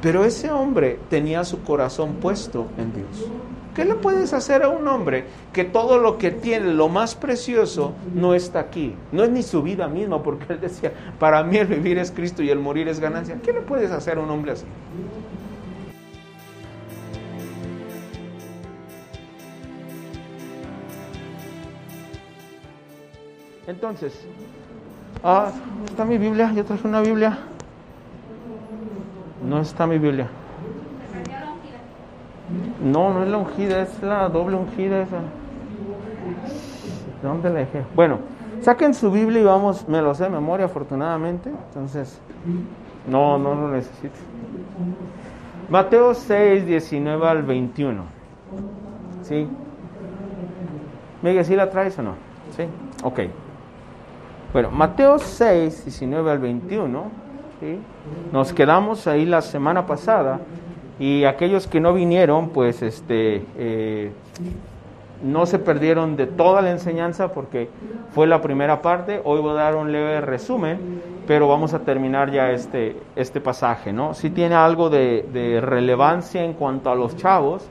Pero ese hombre tenía su corazón puesto en Dios. ¿Qué le puedes hacer a un hombre que todo lo que tiene, lo más precioso, no está aquí? No es ni su vida misma, porque él decía, para mí el vivir es Cristo y el morir es ganancia. ¿Qué le puedes hacer a un hombre así? Entonces, ah, ¿está mi Biblia? Yo traje una Biblia. No está mi Biblia. No, no es la ungida, es la doble ungida esa. ¿Dónde la dejé? Bueno, saquen su Biblia y vamos, me lo sé de memoria afortunadamente, entonces no, no lo necesito. Mateo 6, 19 al 21. ¿Sí? Miguel, ¿sí la traes o no? ¿Sí? Ok. Bueno, Mateo 6, 19 al 21. Nos quedamos ahí la semana pasada y aquellos que no vinieron, pues este, eh, no se perdieron de toda la enseñanza porque fue la primera parte. Hoy voy a dar un leve resumen, pero vamos a terminar ya este, este pasaje, ¿no? Sí tiene algo de, de relevancia en cuanto a los chavos,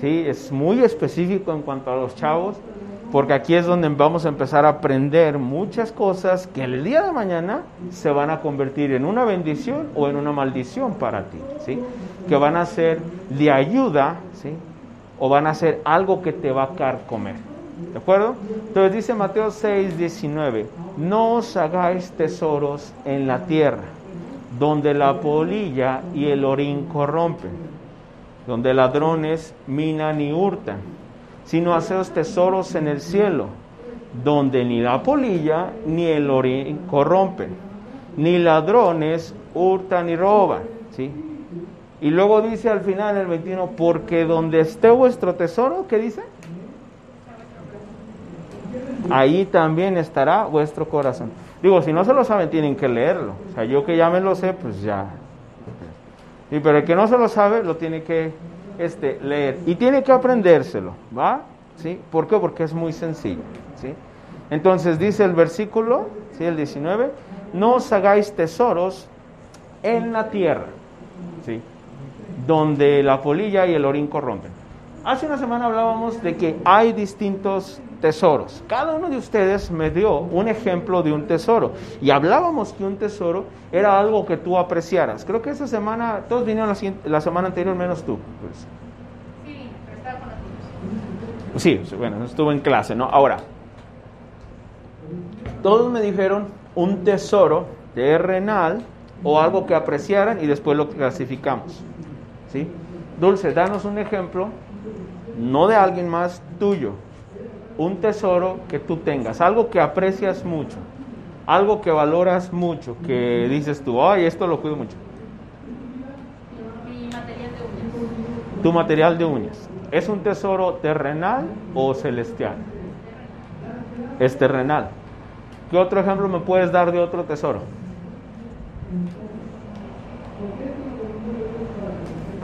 ¿sí? Es muy específico en cuanto a los chavos, porque aquí es donde vamos a empezar a aprender muchas cosas que el día de mañana se van a convertir en una bendición o en una maldición para ti, ¿sí? Que van a ser de ayuda, ¿sí? O van a ser algo que te va a carcomer. ¿De acuerdo? Entonces dice Mateo 6, 19, no os hagáis tesoros en la tierra, donde la polilla y el orín corrompen, donde ladrones minan y hurtan sino haceos tesoros en el cielo, donde ni la polilla ni el orín corrompen, ni ladrones hurtan y roban. ¿sí? Y luego dice al final el 21, porque donde esté vuestro tesoro, ¿qué dice? Ahí también estará vuestro corazón. Digo, si no se lo saben, tienen que leerlo. O sea, yo que ya me lo sé, pues ya. Y pero el que no se lo sabe, lo tiene que este, leer. Y tiene que aprendérselo, ¿va? ¿Sí? ¿Por qué? Porque es muy sencillo, ¿sí? Entonces dice el versículo, ¿sí? El 19, no os hagáis tesoros en la tierra, ¿sí? Donde la polilla y el orín corrompen. Hace una semana hablábamos de que hay distintos tesoros. Cada uno de ustedes me dio un ejemplo de un tesoro. Y hablábamos que un tesoro era algo que tú apreciaras. Creo que esa semana, todos vinieron la, semana anterior menos tú. Pues. Sí, estaba con Sí, bueno, estuvo en clase, ¿no? Ahora, todos me dijeron un tesoro terrenal o algo que apreciaran y después lo clasificamos. ¿Sí? Dulce, danos un ejemplo, no de alguien más tuyo, un tesoro que tú tengas, algo que aprecias mucho, algo que valoras mucho, que dices tú, ay, esto lo cuido mucho. Mi material de uñas. Tu material de uñas. ¿Es un tesoro terrenal o celestial? Es terrenal. ¿Qué otro ejemplo me puedes dar de otro tesoro?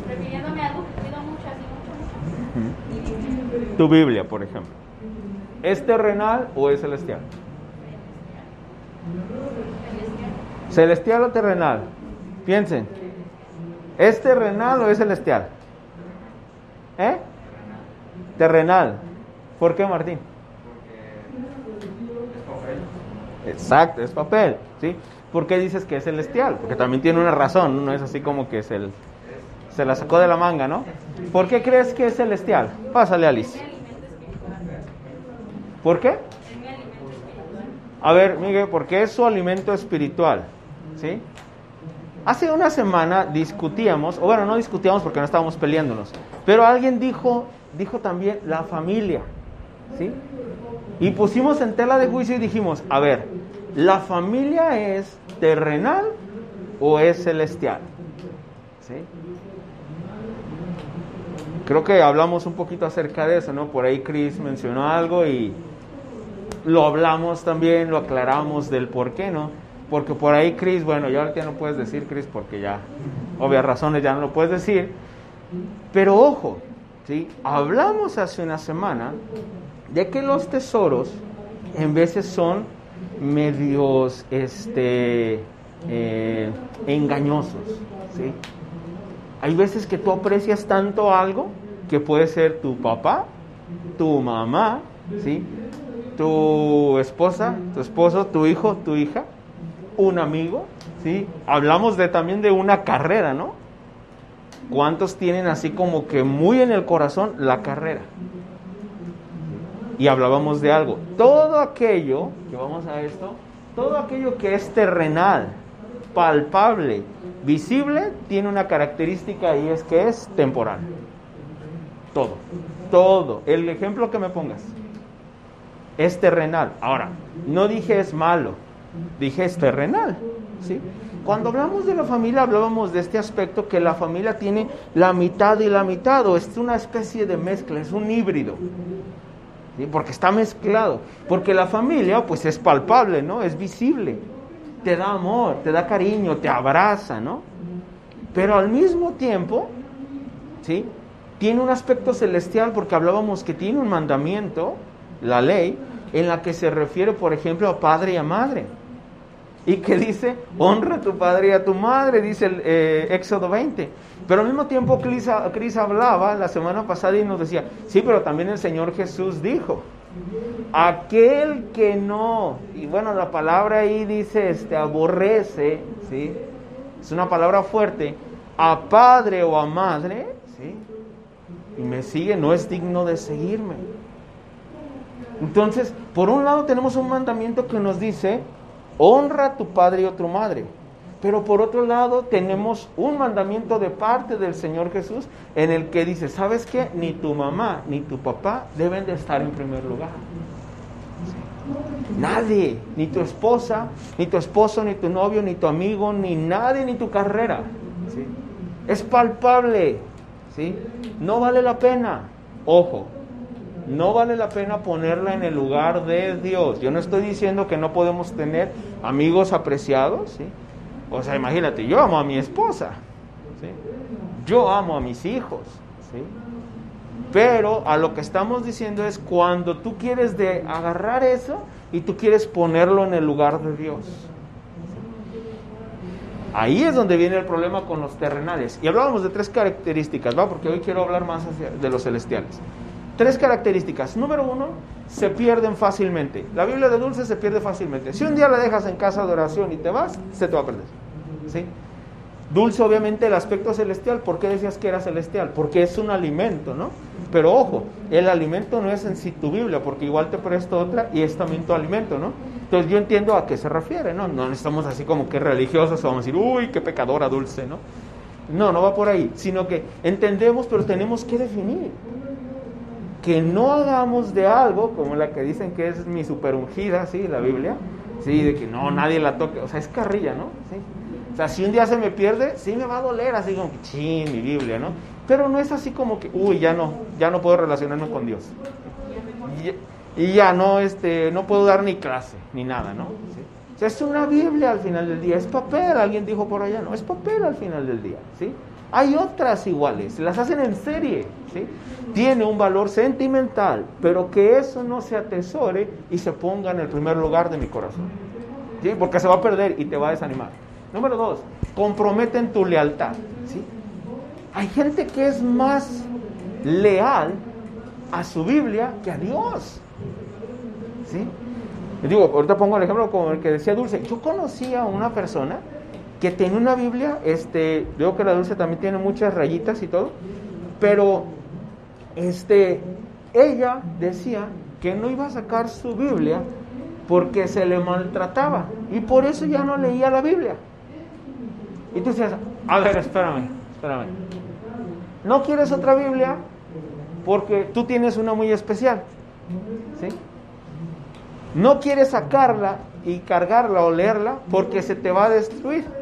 Refiriéndome a algo que cuido mucho, así mucho, mucho. Tu Biblia, por ejemplo. ¿Es terrenal o es celestial? ¿Celestial o terrenal? Piensen. ¿Es terrenal o es celestial? ¿Eh? Terrenal. ¿Por qué, Martín? Exacto, es papel, ¿sí? ¿Por qué dices que es celestial? Porque también tiene una razón, no es así como que es el, se la sacó de la manga, ¿no? ¿Por qué crees que es celestial? Pásale, Alice. ¿Por qué? A ver, Miguel, porque es su alimento espiritual. ¿Sí? Hace una semana discutíamos, o bueno, no discutíamos porque no estábamos peleándonos, pero alguien dijo, dijo también la familia. ¿Sí? Y pusimos en tela de juicio y dijimos, a ver, ¿la familia es terrenal o es celestial? ¿Sí? Creo que hablamos un poquito acerca de eso, ¿no? Por ahí Chris mencionó algo y lo hablamos también, lo aclaramos del por qué, ¿no? Porque por ahí Chris, bueno, ya ahorita no puedes decir Chris porque ya, obvias razones ya no lo puedes decir, pero ojo, ¿sí? Hablamos hace una semana de que los tesoros en veces son medios, este, eh, engañosos, ¿sí? Hay veces que tú aprecias tanto algo que puede ser tu papá, tu mamá, ¿sí? Tu esposa, tu esposo, tu hijo, tu hija, un amigo, ¿sí? Hablamos de, también de una carrera, ¿no? ¿Cuántos tienen así como que muy en el corazón la carrera? Y hablábamos de algo. Todo aquello, que vamos a esto, todo aquello que es terrenal, palpable, visible, tiene una característica y es que es temporal. Todo, todo. El ejemplo que me pongas es terrenal. Ahora, no dije es malo, dije es terrenal. ¿sí? Cuando hablamos de la familia, hablábamos de este aspecto que la familia tiene la mitad y la mitad, o es una especie de mezcla, es un híbrido. Porque está mezclado. Porque la familia, pues es palpable, ¿no? Es visible. Te da amor, te da cariño, te abraza, ¿no? Pero al mismo tiempo, ¿sí? Tiene un aspecto celestial porque hablábamos que tiene un mandamiento, la ley, en la que se refiere, por ejemplo, a padre y a madre. Y que dice, honra a tu padre y a tu madre, dice el eh, Éxodo 20. Pero al mismo tiempo Cris, hablaba la semana pasada y nos decía, sí, pero también el Señor Jesús dijo, aquel que no, y bueno, la palabra ahí dice, este, aborrece, ¿sí? Es una palabra fuerte, a padre o a madre, ¿sí? Y me sigue, no es digno de seguirme. Entonces, por un lado tenemos un mandamiento que nos dice, honra a tu padre y a tu madre. Pero por otro lado tenemos un mandamiento de parte del Señor Jesús en el que dice, ¿sabes qué? Ni tu mamá ni tu papá deben de estar en primer lugar. Nadie, ni tu esposa, ni tu esposo, ni tu novio, ni tu amigo, ni nadie, ni tu carrera. Es palpable, ¿sí? No vale la pena. Ojo, no vale la pena ponerla en el lugar de Dios. Yo no estoy diciendo que no podemos tener amigos apreciados. O sea, imagínate, yo amo a mi esposa, yo amo a mis hijos, pero a lo que estamos diciendo es cuando tú quieres de agarrar eso y tú quieres ponerlo en el lugar de Dios. Ahí es donde viene el problema con los terrenales. Y hablábamos de tres características, ¿va? Porque hoy quiero hablar más de los celestiales. Tres características. Número uno, se pierden fácilmente. La Biblia de Dulce se pierde fácilmente. Si un día la dejas en casa de oración y te vas, se te va a perder. ¿Sí? Dulce, obviamente, el aspecto celestial. ¿Por qué decías que era celestial? Porque es un alimento, ¿no? Pero ojo, el alimento no es en sí tu Biblia, porque igual te presto otra y es también tu alimento, ¿no? Entonces yo entiendo a qué se refiere, ¿no? No estamos así como que religiosos, vamos a decir, uy, qué pecadora dulce, ¿no? No, no va por ahí, sino que entendemos, pero tenemos que definir que no hagamos de algo, como la que dicen que es mi super ungida, ¿sí? La Biblia, ¿sí? De que no, nadie la toque, o sea, es carrilla, ¿no? ¿Sí? O sea, si un día se me pierde, sí me va a doler, así como que, ching, mi Biblia, ¿no? Pero no es así como que, uy, ya no, ya no puedo relacionarme con Dios. Y, ya no, este, no puedo dar ni clase, ni nada, ¿no? O sea, es una Biblia al final del día, es papel, alguien dijo por allá, no, es papel al final del día, ¿sí? Hay otras iguales, las hacen en serie, ¿sí? Tiene un valor sentimental, pero que eso no se atesore y se ponga en el primer lugar de mi corazón. ¿Sí? Porque se va a perder y te va a desanimar. Número dos, comprometen tu lealtad. ¿sí? Hay gente que es más leal a su Biblia que a Dios. ¿Sí? Digo, ahorita pongo el ejemplo como el que decía Dulce. Yo conocí a una persona que tenía una Biblia, este, veo que la dulce también tiene muchas rayitas y todo, pero este, ella decía que no iba a sacar su Biblia porque se le maltrataba y por eso ya no leía la Biblia. Y tú decías, a ver, espérame, espérame. ¿No quieres otra Biblia? Porque tú tienes una muy especial. ¿Sí? No quieres sacarla y cargarla o leerla porque se te va a destruir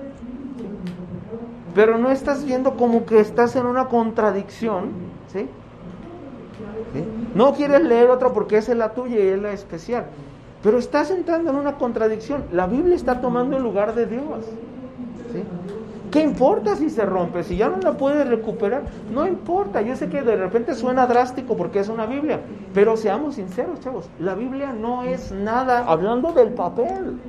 pero no estás viendo como que estás en una contradicción, ¿sí? No quieres leer otra porque esa es la tuya y es la especial, pero estás entrando en una contradicción. La Biblia está tomando el lugar de Dios, ¿sí? ¿Qué importa si se rompe? Si ya no la puedes recuperar, no importa. Yo sé que de repente suena drástico porque es una Biblia, pero seamos sinceros, chavos, la Biblia no es nada hablando del papel.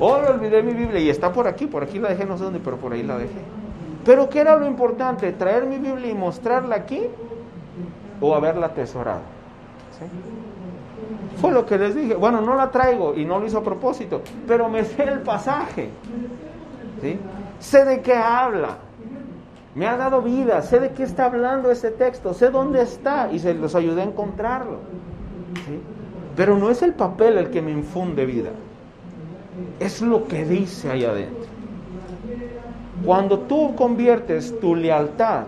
Hoy olvidé mi Biblia y está por aquí, por aquí la dejé, no sé dónde, pero por ahí la dejé. Pero ¿qué era lo importante? ¿Traer mi Biblia y mostrarla aquí o haberla atesorado? Fue lo que les dije. Bueno, no la traigo y no lo hizo a propósito, pero me sé el pasaje. ¿Sí? Sé de qué habla. Me ha dado vida, sé de qué está hablando ese texto, sé dónde está y se los ayudé a encontrarlo. Pero no es el papel el que me infunde vida, es lo que dice ahí adentro. Cuando tú conviertes tu lealtad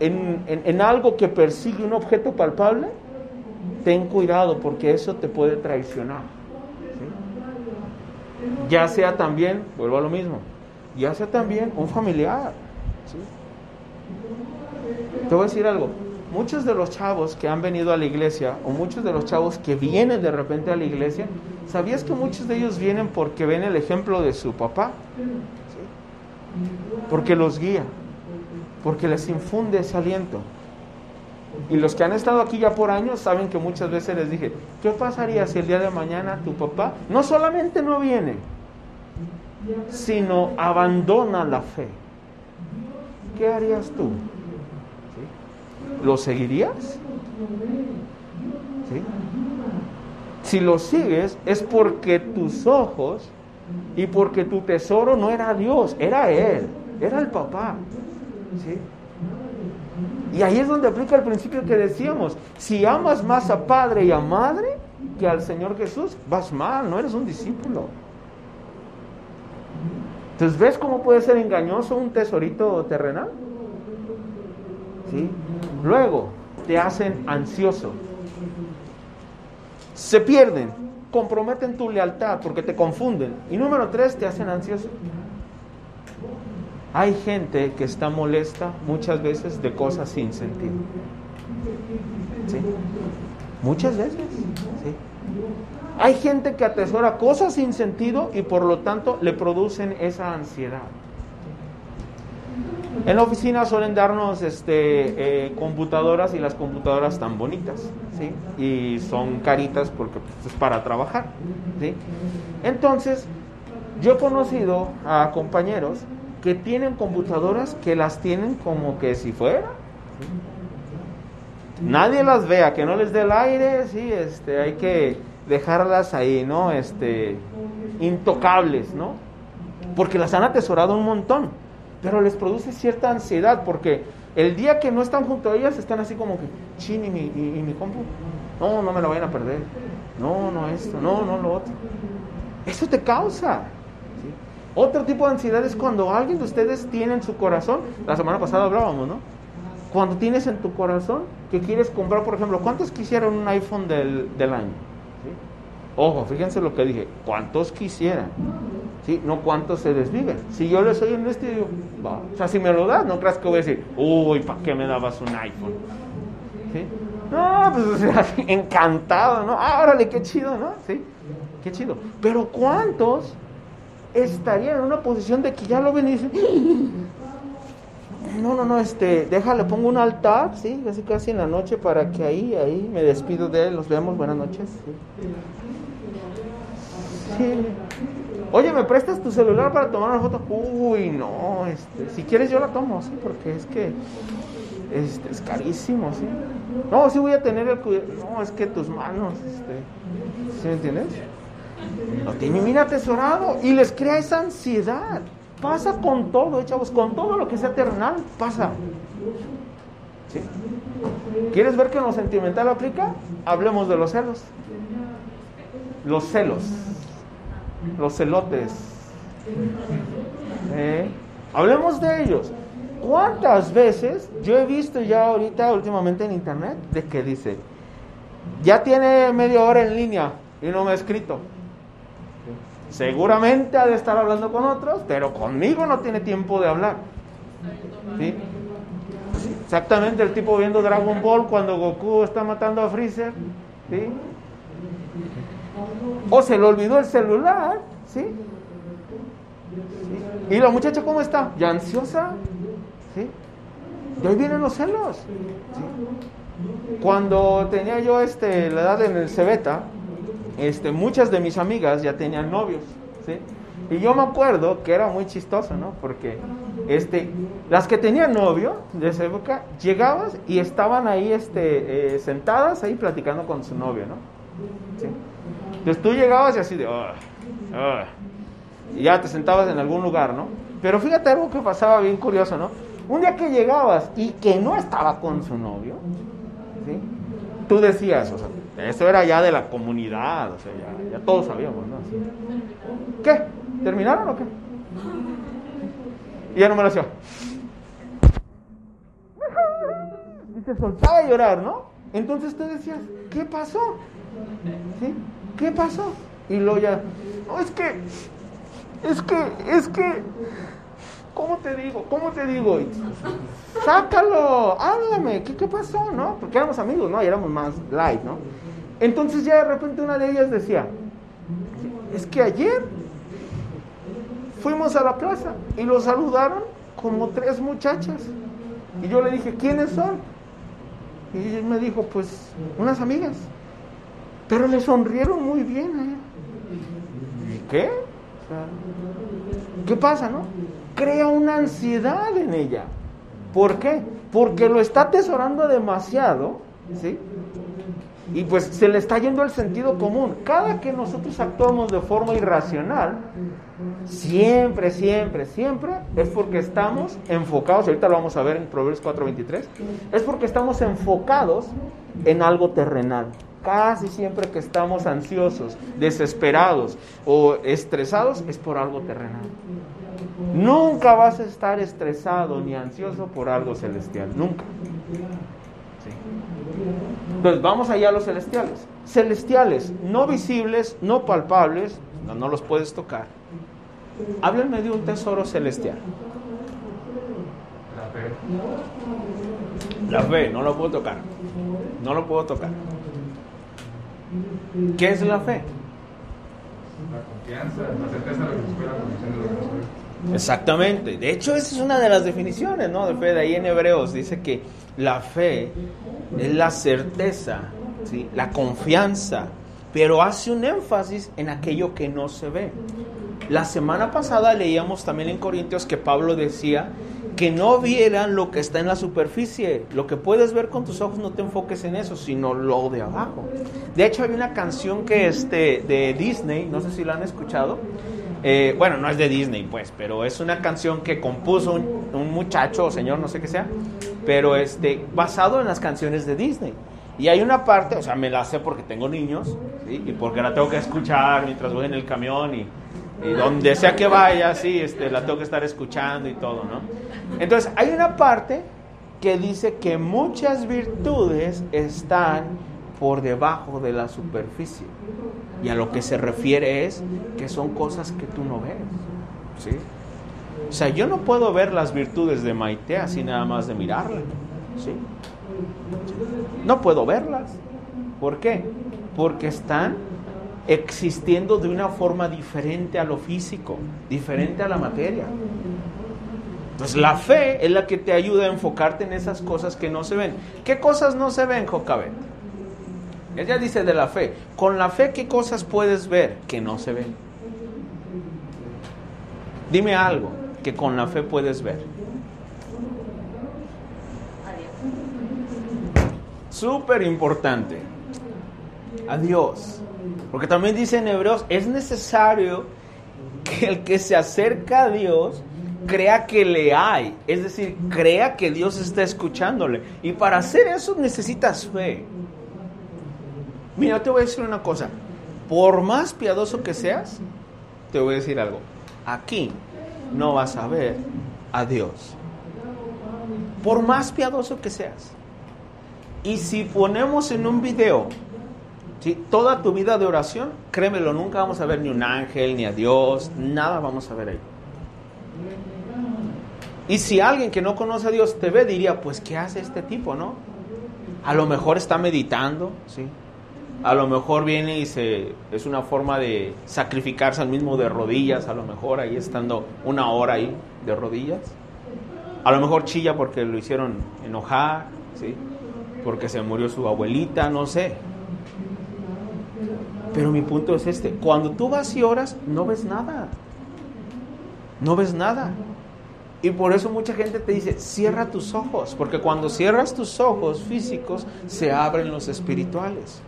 en, en, algo que persigue un objeto palpable, ten cuidado porque eso te puede traicionar. Ya sea también, vuelvo a lo mismo, ya sea también un familiar. Te voy a decir algo, muchos de los chavos que han venido a la iglesia o muchos de los chavos que vienen de repente a la iglesia, ¿sabías que muchos de ellos vienen porque ven el ejemplo de su papá? Porque los guía, porque les infunde ese aliento. Y los que han estado aquí ya por años saben que muchas veces les dije, ¿qué pasaría si el día de mañana tu papá no solamente no viene, sino abandona la fe? ¿Qué harías tú? ¿Lo seguirías? Si lo sigues es porque tus ojos y porque tu tesoro no era Dios, era Él, era el papá. Y ahí es donde aplica el principio que decíamos, si amas más a padre y a madre que al Señor Jesús, vas mal, no eres un discípulo. Entonces, ¿ves cómo puede ser engañoso un tesorito terrenal? ¿Sí? Luego, te hacen ansioso. Se pierden, comprometen tu lealtad porque te confunden. Y número tres, te hacen ansioso. Hay gente que está molesta muchas veces de cosas sin sentido. ¿Sí? Muchas veces. ¿sí? Hay gente que atesora cosas sin sentido y por lo tanto le producen esa ansiedad. En la oficina suelen darnos este, eh, computadoras y las computadoras tan bonitas, ¿sí? Y son caritas porque pues, es para trabajar, ¿sí? Entonces, yo he conocido a compañeros que tienen computadoras que las tienen como que si fuera. Nadie las vea, que no les dé el aire, sí, este, hay que dejarlas ahí, ¿no? Este, intocables, ¿no? Porque las han atesorado un montón, pero les produce cierta ansiedad porque el día que no están junto a ellas están así como que, chin, y mi, y, mi compu, no, no me la vayan a perder, no, no esto, no, no lo otro. Eso te causa. Otro tipo de ansiedad es cuando alguien de ustedes tiene en su corazón, la semana pasada hablábamos, ¿no? Cuando tienes en tu corazón que quieres comprar, por ejemplo, ¿cuántos quisieran un iPhone del, del año? Ojo, fíjense lo que dije, ¿cuántos quisieran? ¿Sí? No cuántos se desviven. Si yo les soy en este, digo, va. O sea, si me lo das, no creas que voy a decir, uy, ¿para qué me dabas un iPhone? ¿Sí? No, pues o encantado, ¿no? Ah, órale, qué chido, ¿no? Sí, qué chido. Pero ¿cuántos estarían en una posición de que ya lo ven y dicen, no, no, no, este, déjale, pongo un altar, sí, casi casi en la noche para que ahí, ahí me despido de él, los vemos, buenas noches. Oye, ¿me prestas tu celular para tomar una foto? Uy, no, este, si quieres yo la tomo, sí, porque es que este, es carísimo, sí. No, sí voy a tener el cuidado. No, es que tus manos, este, ¿sí me entiendes? Lo tiene mira atesorado y les crea esa ansiedad. Pasa con todo, eh, chavos, con todo lo que sea terrenal, pasa. ¿Quieres ver que en lo sentimental aplica? Hablemos de los celos. Los celos. Los celotes. ¿Eh? Hablemos de ellos. ¿Cuántas veces yo he visto ya ahorita últimamente en internet de que dice, ya tiene media hora en línea y no me ha escrito? Seguramente ha de estar hablando con otros, pero conmigo no tiene tiempo de hablar. ¿Sí? Exactamente el tipo viendo Dragon Ball cuando Goku está matando a Freezer. ¿sí? O se le olvidó el celular. ¿sí? ¿Y la muchacha cómo está? ¿Ya ansiosa? ¿Sí? Y ahí vienen los celos. Cuando tenía yo este, la edad en el Cebeta, este, muchas de mis amigas ya tenían novios, ¿sí? Y yo me acuerdo que era muy chistoso, ¿no? Porque este, las que tenían novio de esa época, llegabas y estaban ahí este, eh, sentadas ahí platicando con su novio, ¿no? ¿Sí? Entonces tú llegabas y así de, "Ah, ah", y ya te sentabas en algún lugar, ¿no? Pero fíjate algo que pasaba bien curioso, ¿no? Un día que llegabas y que no estaba con su novio, ¿sí? Tú decías, o sea, eso era ya de la comunidad, o sea, ya, todos sabíamos, ¿no? ¿Qué? ¿Terminaron o qué? Y ya no me lo hacía. Y se soltaba a llorar, ¿no? Entonces tú decías, ¿qué pasó? ¿Sí? ¿Qué pasó? Y luego ya, no, es que, es que, es que, ¿cómo te digo? ¿Cómo te digo? Y, Sácalo, háblame, ¿qué, ¿qué pasó? ¿No? Porque éramos amigos, ¿no? Y éramos más light, ¿no? Entonces ya de repente una de ellas decía, es que ayer fuimos a la plaza y lo saludaron como tres muchachas. Y yo le dije, ¿quiénes son? Y me dijo, pues, unas amigas. Pero le sonrieron muy bien a él. ¿Y qué? O sea, ¿Qué pasa, no? Crea una ansiedad en ella. ¿Por qué? Porque lo está atesorando demasiado, ¿sí? Y pues se le está yendo el sentido común. Cada que nosotros actuamos de forma irracional, siempre, siempre, siempre es porque estamos enfocados, ahorita lo vamos a ver en Proverbios 4:23, es porque estamos enfocados en algo terrenal. Casi siempre que estamos ansiosos, desesperados o estresados es por algo terrenal. Nunca vas a estar estresado ni ansioso por algo celestial, nunca. Sí. Entonces vamos allá a los celestiales. Celestiales, no visibles, no palpables, no, no los puedes tocar. Háblenme de un tesoro celestial. La fe, no lo puedo tocar. No lo puedo tocar. ¿Qué es la fe? La confianza, la certeza de lo que se espera, la convicción de lo que se. Exactamente. De hecho, esa es una de las definiciones ¿no? de fe. De ahí en Hebreos dice que la fe es la certeza, ¿sí? la confianza, pero hace un énfasis en aquello que no se ve. La semana pasada leíamos también en Corintios que Pablo decía que no vieran lo que está en la superficie. Lo que puedes ver con tus ojos no te enfoques en eso, sino lo de abajo. De hecho, hay una canción que es de, de Disney, no sé si la han escuchado. Eh, bueno, no es de Disney, pues, pero es una canción que compuso un, un muchacho o señor, no sé qué sea, pero este, basado en las canciones de Disney. Y hay una parte, o sea, me la sé porque tengo niños, ¿sí? y porque la tengo que escuchar mientras voy en el camión y, y donde sea que vaya, sí, este, la tengo que estar escuchando y todo, ¿no? Entonces, hay una parte que dice que muchas virtudes están por debajo de la superficie. Y a lo que se refiere es que son cosas que tú no ves. ¿sí? O sea, yo no puedo ver las virtudes de Maite así nada más de mirarla. ¿sí? No puedo verlas. ¿Por qué? Porque están existiendo de una forma diferente a lo físico, diferente a la materia. Entonces la fe es la que te ayuda a enfocarte en esas cosas que no se ven. ¿Qué cosas no se ven, Jocabet? Ella dice de la fe. Con la fe, ¿qué cosas puedes ver que no se ven? Dime algo que con la fe puedes ver. Súper importante. Adiós. Porque también dice en Hebreos, es necesario que el que se acerca a Dios crea que le hay. Es decir, crea que Dios está escuchándole. Y para hacer eso necesitas fe. Mira, te voy a decir una cosa. Por más piadoso que seas, te voy a decir algo. Aquí no vas a ver a Dios. Por más piadoso que seas. Y si ponemos en un video ¿sí? toda tu vida de oración, créemelo, nunca vamos a ver ni un ángel, ni a Dios, nada vamos a ver ahí. Y si alguien que no conoce a Dios te ve, diría, pues, ¿qué hace este tipo, no? A lo mejor está meditando, ¿sí? A lo mejor viene y se, es una forma de sacrificarse al mismo de rodillas, a lo mejor ahí estando una hora ahí de rodillas. A lo mejor chilla porque lo hicieron enojar, ¿sí? Porque se murió su abuelita, no sé. Pero mi punto es este, cuando tú vas y oras, no ves nada. No ves nada. Y por eso mucha gente te dice, cierra tus ojos, porque cuando cierras tus ojos físicos, se abren los espirituales.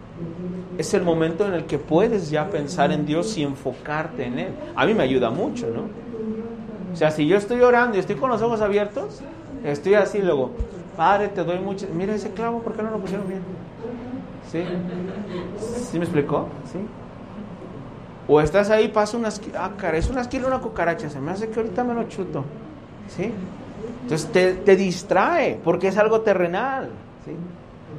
Es el momento en el que puedes ya pensar en Dios y enfocarte en Él. A mí me ayuda mucho, ¿no? O sea, si yo estoy orando y estoy con los ojos abiertos, estoy así luego, Padre, te doy mucho. Mira ese clavo, ¿por qué no lo pusieron bien? ¿Sí? ¿Sí me explicó? ¿Sí? O estás ahí, pasa una esquina, ah, cara, es una esquina una cucaracha, se me hace que ahorita me lo chuto. ¿Sí? Entonces te, te distrae, porque es algo terrenal. ¿Sí?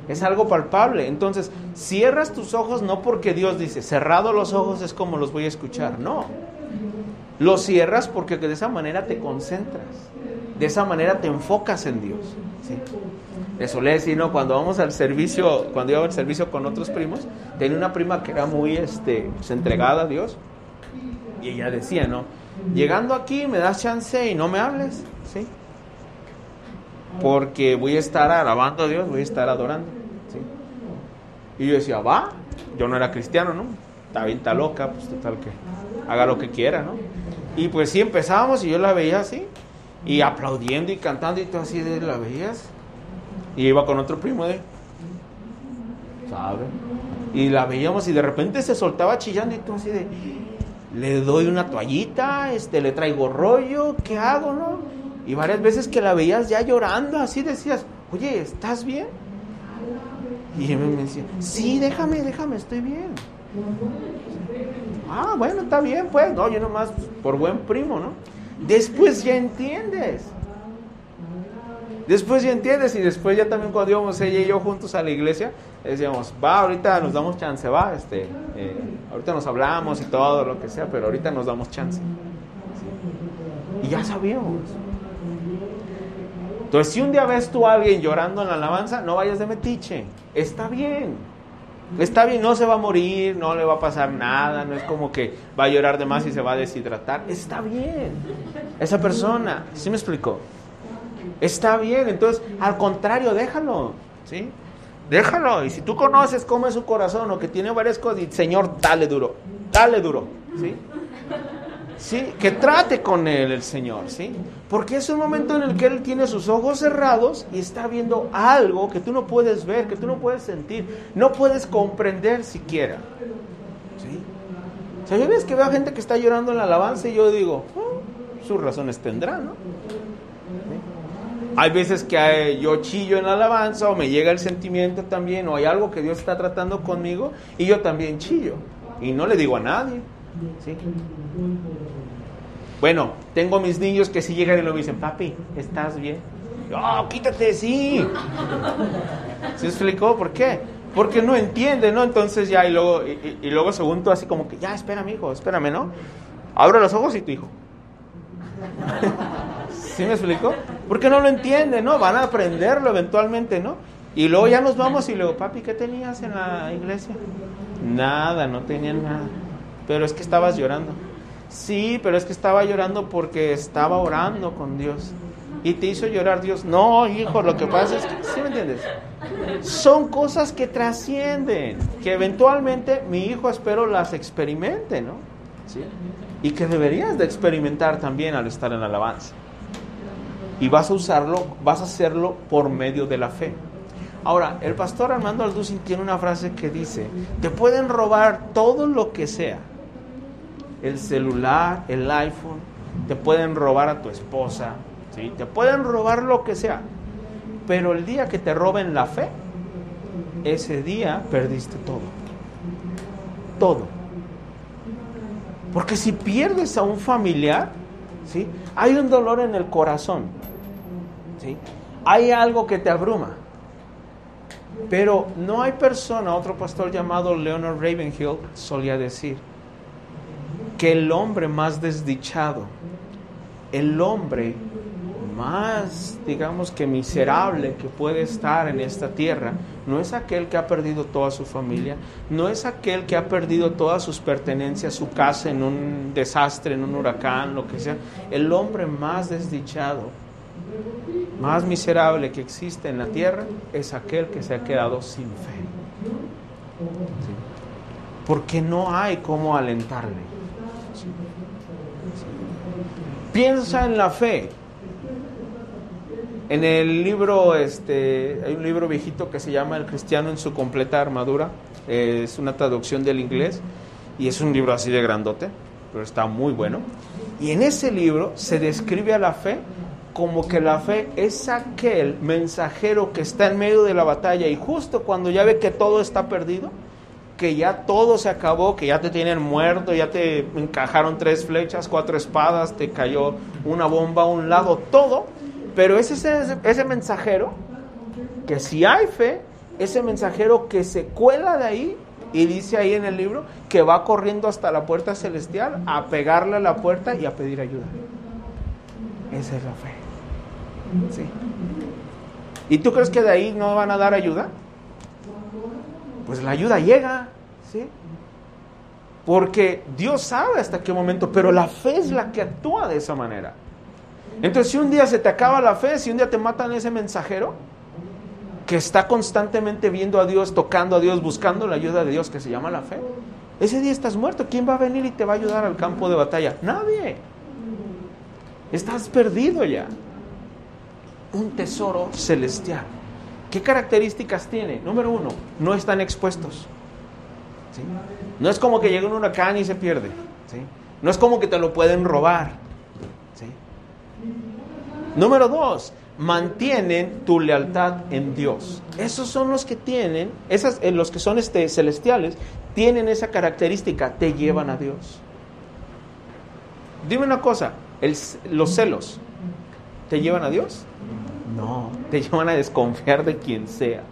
Es algo palpable. Entonces, cierras tus ojos no porque Dios dice, cerrado los ojos es como los voy a escuchar. No. Los cierras porque de esa manera te concentras. De esa manera te enfocas en Dios. ¿sí? Le solía decir, ¿no? Cuando vamos al servicio, cuando iba al servicio con otros primos, tenía una prima que era muy este, pues, entregada a Dios. Y ella decía, ¿no? Llegando aquí me das chance y no me hables, ¿sí? Porque voy a estar alabando a Dios, voy a estar adorando, ¿sí? Y yo decía, va, yo no era cristiano, ¿no? Está bien, está loca, pues total que haga lo que quiera, ¿no? Y pues sí empezábamos y yo la veía así, y aplaudiendo y cantando y todo así la veías. Y iba con otro primo de, ¿sabe? Y la veíamos y de repente se soltaba chillando y todo así de, le doy una toallita, este, le traigo rollo, ¿qué hago, no? Y varias veces que la veías ya llorando, así decías, oye, ¿estás bien? Y me decía, sí, déjame, déjame, estoy bien. Ah, bueno, está bien, pues. No, yo nomás por buen primo, ¿no? Después ya entiendes. Después ya entiendes y después ya también cuando íbamos ella y yo juntos a la iglesia, decíamos, va, ahorita nos damos chance, va, este, eh, ahorita nos hablamos y todo lo que sea, pero ahorita nos damos chance. Y ya sabíamos. Entonces, si un día ves tú a alguien llorando en la alabanza, no vayas de metiche. Está bien. Está bien, no se va a morir, no le va a pasar nada, no es como que va a llorar de más y se va a deshidratar. Está bien. Esa persona, ¿sí me explicó? Está bien, entonces, al contrario, déjalo, ¿sí? Déjalo. Y si tú conoces cómo es su corazón o que tiene varias cosas, y Señor, dale duro, dale duro, ¿sí? ¿sí? Que trate con él el Señor, ¿sí? Porque es un momento en el que él tiene sus ojos cerrados y está viendo algo que tú no puedes ver, que tú no puedes sentir, no puedes comprender siquiera, ¿sí? O sea, yo ves que veo gente que está llorando en la alabanza y yo digo, oh, sus razones tendrá, ¿no? Hay veces que yo chillo en la alabanza o me llega el sentimiento también o hay algo que Dios está tratando conmigo y yo también chillo y no le digo a nadie. ¿sí? Bueno, tengo mis niños que si llegan y lo dicen, papi, ¿estás bien? ¡Oh, quítate, sí! ¿Se explicó por qué? Porque no entiende, ¿no? Entonces ya, y luego, y, luego según tú, así como que, ya, espérame, hijo, espérame, ¿no? Abro los ojos y tu hijo. ¿Sí me explicó? Porque no lo entiende, ¿no? Van a aprenderlo eventualmente, ¿no? Y luego ya nos vamos y luego, papi, ¿qué tenías en la iglesia? Nada, no tenía nada. Pero es que estabas llorando. Sí, pero es que estaba llorando porque estaba orando con Dios. Y te hizo llorar Dios. No, hijo, lo que pasa es que, ¿sí me entiendes? Son cosas que trascienden, que eventualmente mi hijo espero las experimente, ¿no? ¿Sí? Y que deberías de experimentar también al estar en alabanza. Y vas a usarlo, vas a hacerlo por medio de la fe. Ahora, el pastor Armando Alducin tiene una frase que dice, te pueden robar todo lo que sea, el celular, el iPhone, te pueden robar a tu esposa, ¿sí? te pueden robar lo que sea. Pero el día que te roben la fe, ese día perdiste todo. Todo. Porque si pierdes a un familiar, ¿sí? hay un dolor en el corazón. ¿sí? Hay algo que te abruma. Pero no hay persona, otro pastor llamado Leonard Ravenhill solía decir, que el hombre más desdichado, el hombre más, digamos que miserable que puede estar en esta tierra, no es aquel que ha perdido toda su familia, no es aquel que ha perdido todas sus pertenencias, su casa en un desastre, en un huracán, lo que sea. El hombre más desdichado, más miserable que existe en la tierra, es aquel que se ha quedado sin fe. porque no hay cómo alentarle. Piensa en la fe. En el libro, este, hay un libro viejito que se llama El cristiano en su completa armadura. Es una traducción del inglés y es un libro así de grandote, pero está muy bueno. Y en ese libro se describe a la fe como que la fe es aquel mensajero que está en medio de la batalla y justo cuando ya ve que todo está perdido, que ya todo se acabó, que ya te tienen muerto, ya te encajaron tres flechas, cuatro espadas, te cayó una bomba a un lado, todo, pero es ese, ese mensajero que si hay fe, ese mensajero que se cuela de ahí y dice ahí en el libro que va corriendo hasta la puerta celestial a pegarle a la puerta y a pedir ayuda. Esa es la fe. ¿Sí? ¿Y tú crees que de ahí no van a dar ayuda? Pues la ayuda llega, ¿sí? Porque Dios sabe hasta qué momento, pero la fe es la que actúa de esa manera. Entonces, si un día se te acaba la fe, si un día te matan ese mensajero, que está constantemente viendo a Dios, tocando a Dios, buscando la ayuda de Dios, que se llama la fe, ese día estás muerto. ¿Quién va a venir y te va a ayudar al campo de batalla? Nadie. Estás perdido ya. Un tesoro celestial. ¿Qué características tiene? Número uno, no están expuestos. ¿Sí? No es como que llega un huracán y se pierde. ¿sí? No es como que te lo pueden robar. Número dos, mantienen tu lealtad en Dios. Esos son los que tienen, esas, eh, los que son este, celestiales, tienen esa característica, te llevan a Dios. Dime una cosa, los celos, ¿te llevan a Dios? No, te llevan a desconfiar de quien sea.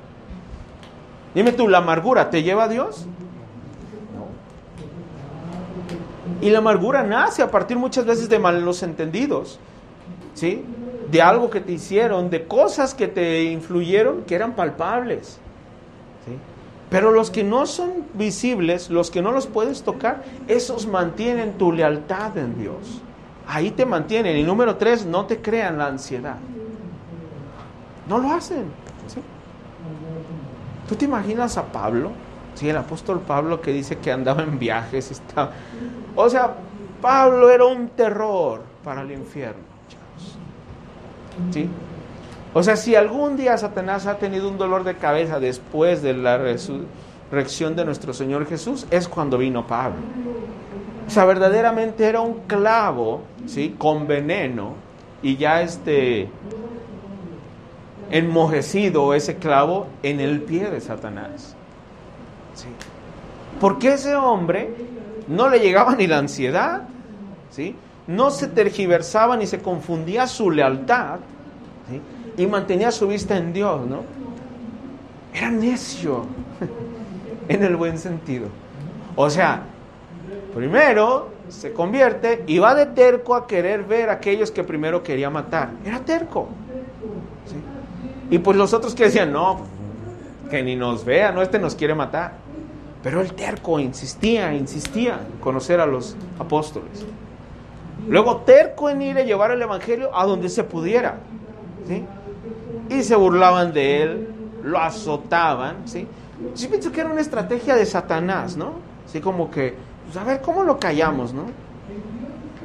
Dime tú, ¿la amargura te lleva a Dios? No. Y la amargura nace a partir muchas veces de malos entendidos. ¿Sí? De algo que te hicieron, de cosas que te influyeron que eran palpables. Pero los que no son visibles, los que no los puedes tocar, esos mantienen tu lealtad en Dios. Ahí te mantienen. Y número tres, no te crean la ansiedad. No lo hacen. ¿Tú te imaginas a Pablo? Sí, el apóstol Pablo que dice que andaba en viajes. Estaba... O sea, Pablo era un terror para el infierno. ¿Sí? O sea, si algún día Satanás ha tenido un dolor de cabeza después de la resurrección de nuestro Señor Jesús, es cuando vino Pablo. O sea, verdaderamente era un clavo, ¿sí? Con veneno y ya este enmojecido ese clavo en el pie de Satanás. ¿Sí? Porque ese hombre no le llegaba ni la ansiedad, ¿sí? No se tergiversaba ni se confundía su lealtad y mantenía su vista en Dios, ¿no? Era necio en el buen sentido. O sea, primero se convierte y va de terco a querer ver a aquellos que primero quería matar. Era terco. Y pues los otros que decían, no, que ni nos vea, no, este nos quiere matar. Pero el terco insistía, insistía en conocer a los apóstoles. Luego terco en ir a llevar el Evangelio a donde se pudiera. ¿sí? Y se burlaban de él, lo azotaban. ¿sí? Yo pienso que era una estrategia de Satanás, ¿no? Así como que, pues a ver, ¿cómo lo callamos, no?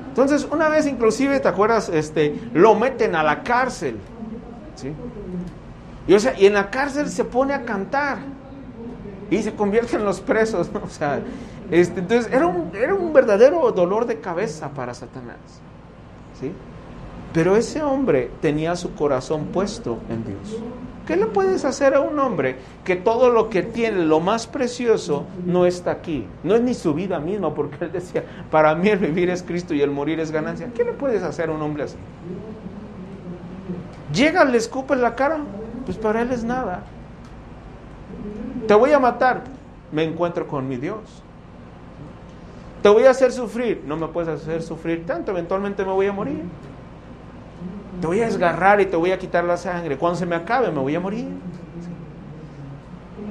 Entonces, una vez inclusive, ¿te acuerdas? Este, lo meten a la cárcel. ¿sí? Y, o sea, y en la cárcel se pone a cantar. Y se convierte en los presos, ¿no? O sea, este, entonces era un, era un verdadero dolor de cabeza para Satanás. ¿sí? Pero ese hombre tenía su corazón puesto en Dios. ¿Qué le puedes hacer a un hombre que todo lo que tiene, lo más precioso, no está aquí? No es ni su vida misma, porque él decía, para mí el vivir es Cristo y el morir es ganancia. ¿Qué le puedes hacer a un hombre así? Llega, le escupe la cara, pues para él es nada. Te voy a matar, me encuentro con mi Dios. Te voy a hacer sufrir. No me puedes hacer sufrir tanto. Eventualmente me voy a morir. Te voy a desgarrar y te voy a quitar la sangre. Cuando se me acabe me voy a morir.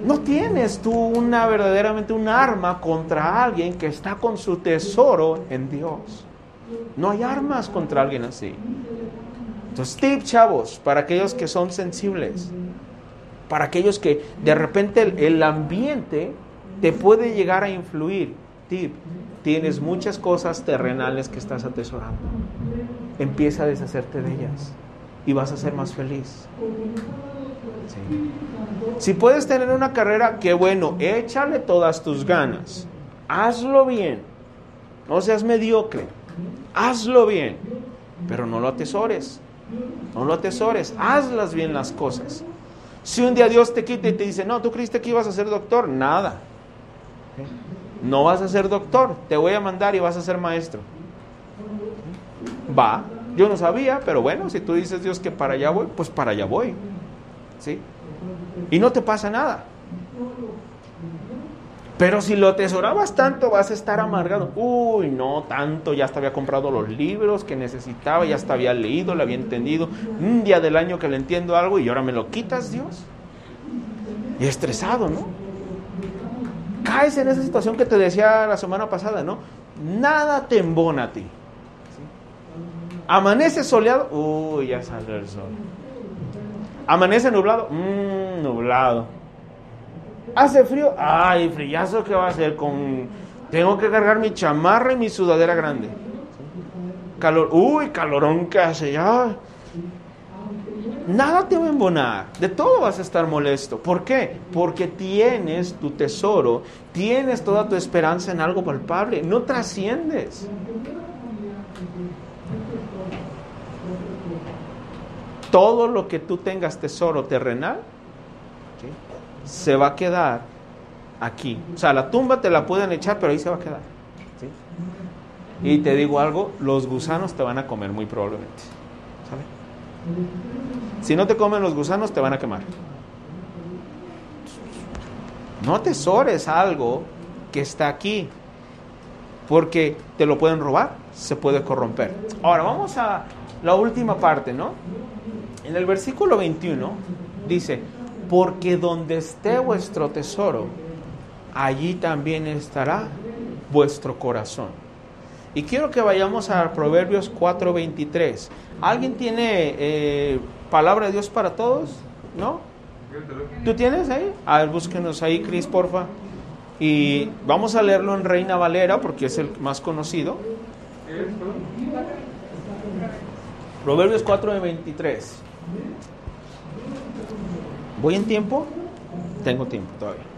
No tienes tú una verdaderamente un arma contra alguien que está con su tesoro en Dios. No hay armas contra alguien así. Entonces, tip, chavos, para aquellos que son sensibles, para aquellos que de repente el, el ambiente te puede llegar a influir. Tip, tienes muchas cosas terrenales que estás atesorando. Empieza a deshacerte de ellas y vas a ser más feliz. Si puedes tener una carrera, qué bueno, échale todas tus ganas. Hazlo bien. No seas mediocre. Hazlo bien. Pero no lo atesores. No lo atesores. Hazlas bien las cosas. Si un día Dios te quita y te dice, no, tú creíste que ibas a ser doctor, nada. No vas a ser doctor, te voy a mandar y vas a ser maestro. Va, yo no sabía, pero bueno, si tú dices Dios que para allá voy, pues para allá voy. ¿Sí? Y no te pasa nada. Pero si lo atesorabas tanto, vas a estar amargado. Uy, no tanto, ya hasta había comprado los libros que necesitaba, ya hasta había leído, lo había entendido. Un día del año que le entiendo algo y ahora me lo quitas, Dios. Y estresado, ¿no? Caes en esa situación que te decía la semana pasada, ¿no? Nada te embona a ti. Amanece soleado, uy, ya salió el sol. Amanece nublado, mmm, nublado Hace frío, ay, frillazo que va a hacer con... Tengo que cargar mi chamarra y mi sudadera grande. Calor, uy, calorón que hace, ya. Nada te va a embonar, de todo vas a estar molesto. ¿Por qué? Porque tienes tu tesoro, tienes toda tu esperanza en algo palpable, no trasciendes. Todo lo que tú tengas tesoro terrenal, se va a quedar aquí. O sea, la tumba te la pueden echar, pero ahí se va a quedar. Y te digo algo, los gusanos te van a comer muy probablemente. Si no te comen los gusanos, te van a quemar. No atesores algo que está aquí, porque te lo pueden robar, se puede corromper. Ahora vamos a la última parte, ¿no? En el versículo 21 dice, porque donde esté vuestro tesoro, allí también estará vuestro corazón. Y quiero que vayamos a Proverbios 4:23. ¿Alguien tiene eh, palabra de Dios para todos? ¿No? ¿Tú tienes ahí? A ver, búsquenos ahí, Cris, porfa. Y vamos a leerlo en Reina Valera porque es el más conocido. Proverbios 4:23. ¿Voy en tiempo? Tengo tiempo todavía.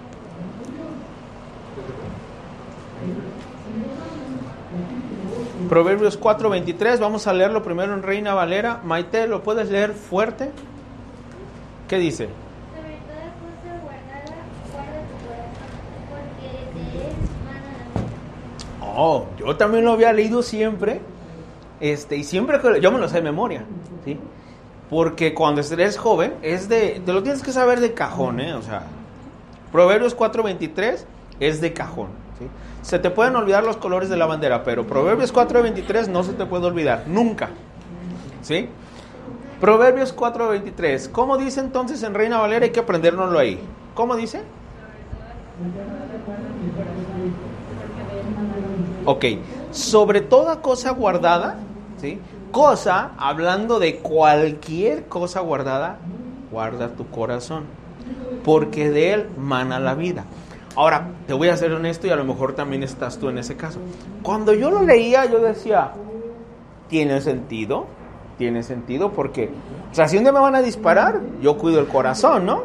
Proverbios 4:23, vamos a leerlo primero en Reina Valera. Maite, ¿lo puedes leer fuerte? ¿Qué dice? Oh, yo también lo había leído siempre, este, y siempre yo me lo sé de memoria, ¿sí? Porque cuando eres joven, es de, te lo tienes que saber de cajón, ¿eh? O sea, Proverbios 4.23 es de cajón. Se te pueden olvidar los colores de la bandera, pero Proverbios 4.23 no se te puede olvidar, nunca. ¿Sí? Proverbios 4.23. ¿Cómo dice entonces en Reina Valera? Hay que aprendérnoslo ahí. ¿Cómo dice? Ok. Sobre toda cosa guardada, ¿sí? cosa, hablando de cualquier cosa guardada, guarda tu corazón, porque de él mana la vida. Ahora, te voy a ser honesto y a lo mejor también estás tú en ese caso. Cuando yo lo leía, yo decía, ¿tiene sentido? Tiene sentido porque, o sea, si un me van a disparar, yo cuido el corazón, ¿no?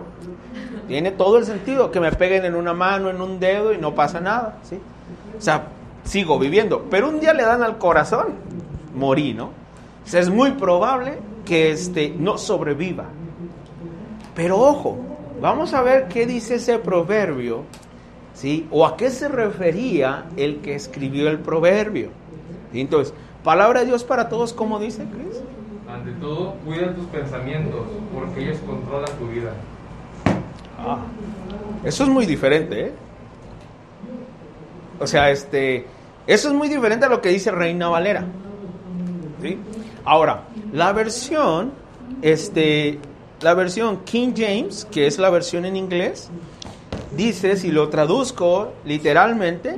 Tiene todo el sentido, que me peguen en una mano, en un dedo y no pasa nada, ¿sí? O sea, sigo viviendo, pero un día le dan al corazón, morí, ¿no? es muy probable que este no sobreviva. Pero ojo, vamos a ver qué dice ese proverbio, ¿sí? O a qué se refería el que escribió el proverbio. Entonces, palabra de Dios para todos, ¿cómo dice Cris? Ante todo, cuida tus pensamientos, porque ellos controlan tu vida. Ah, eso es muy diferente, ¿eh? O sea, este, eso es muy diferente a lo que dice Reina Valera. ¿Sí? Ahora, la versión, este, la versión King James, que es la versión en inglés, dice, si lo traduzco literalmente,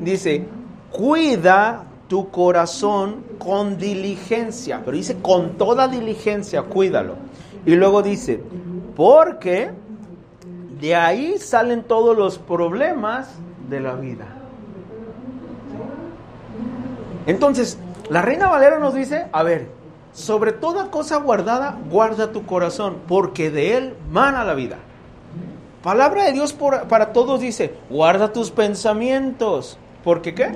dice, cuida tu corazón con diligencia, pero dice con toda diligencia, cuídalo. Y luego dice, porque de ahí salen todos los problemas de la vida. Entonces, la Reina Valera nos dice, a ver, sobre toda cosa guardada, guarda tu corazón, porque de él mana la vida. Palabra de Dios por- para todos dice, guarda tus pensamientos. ¿Porque qué?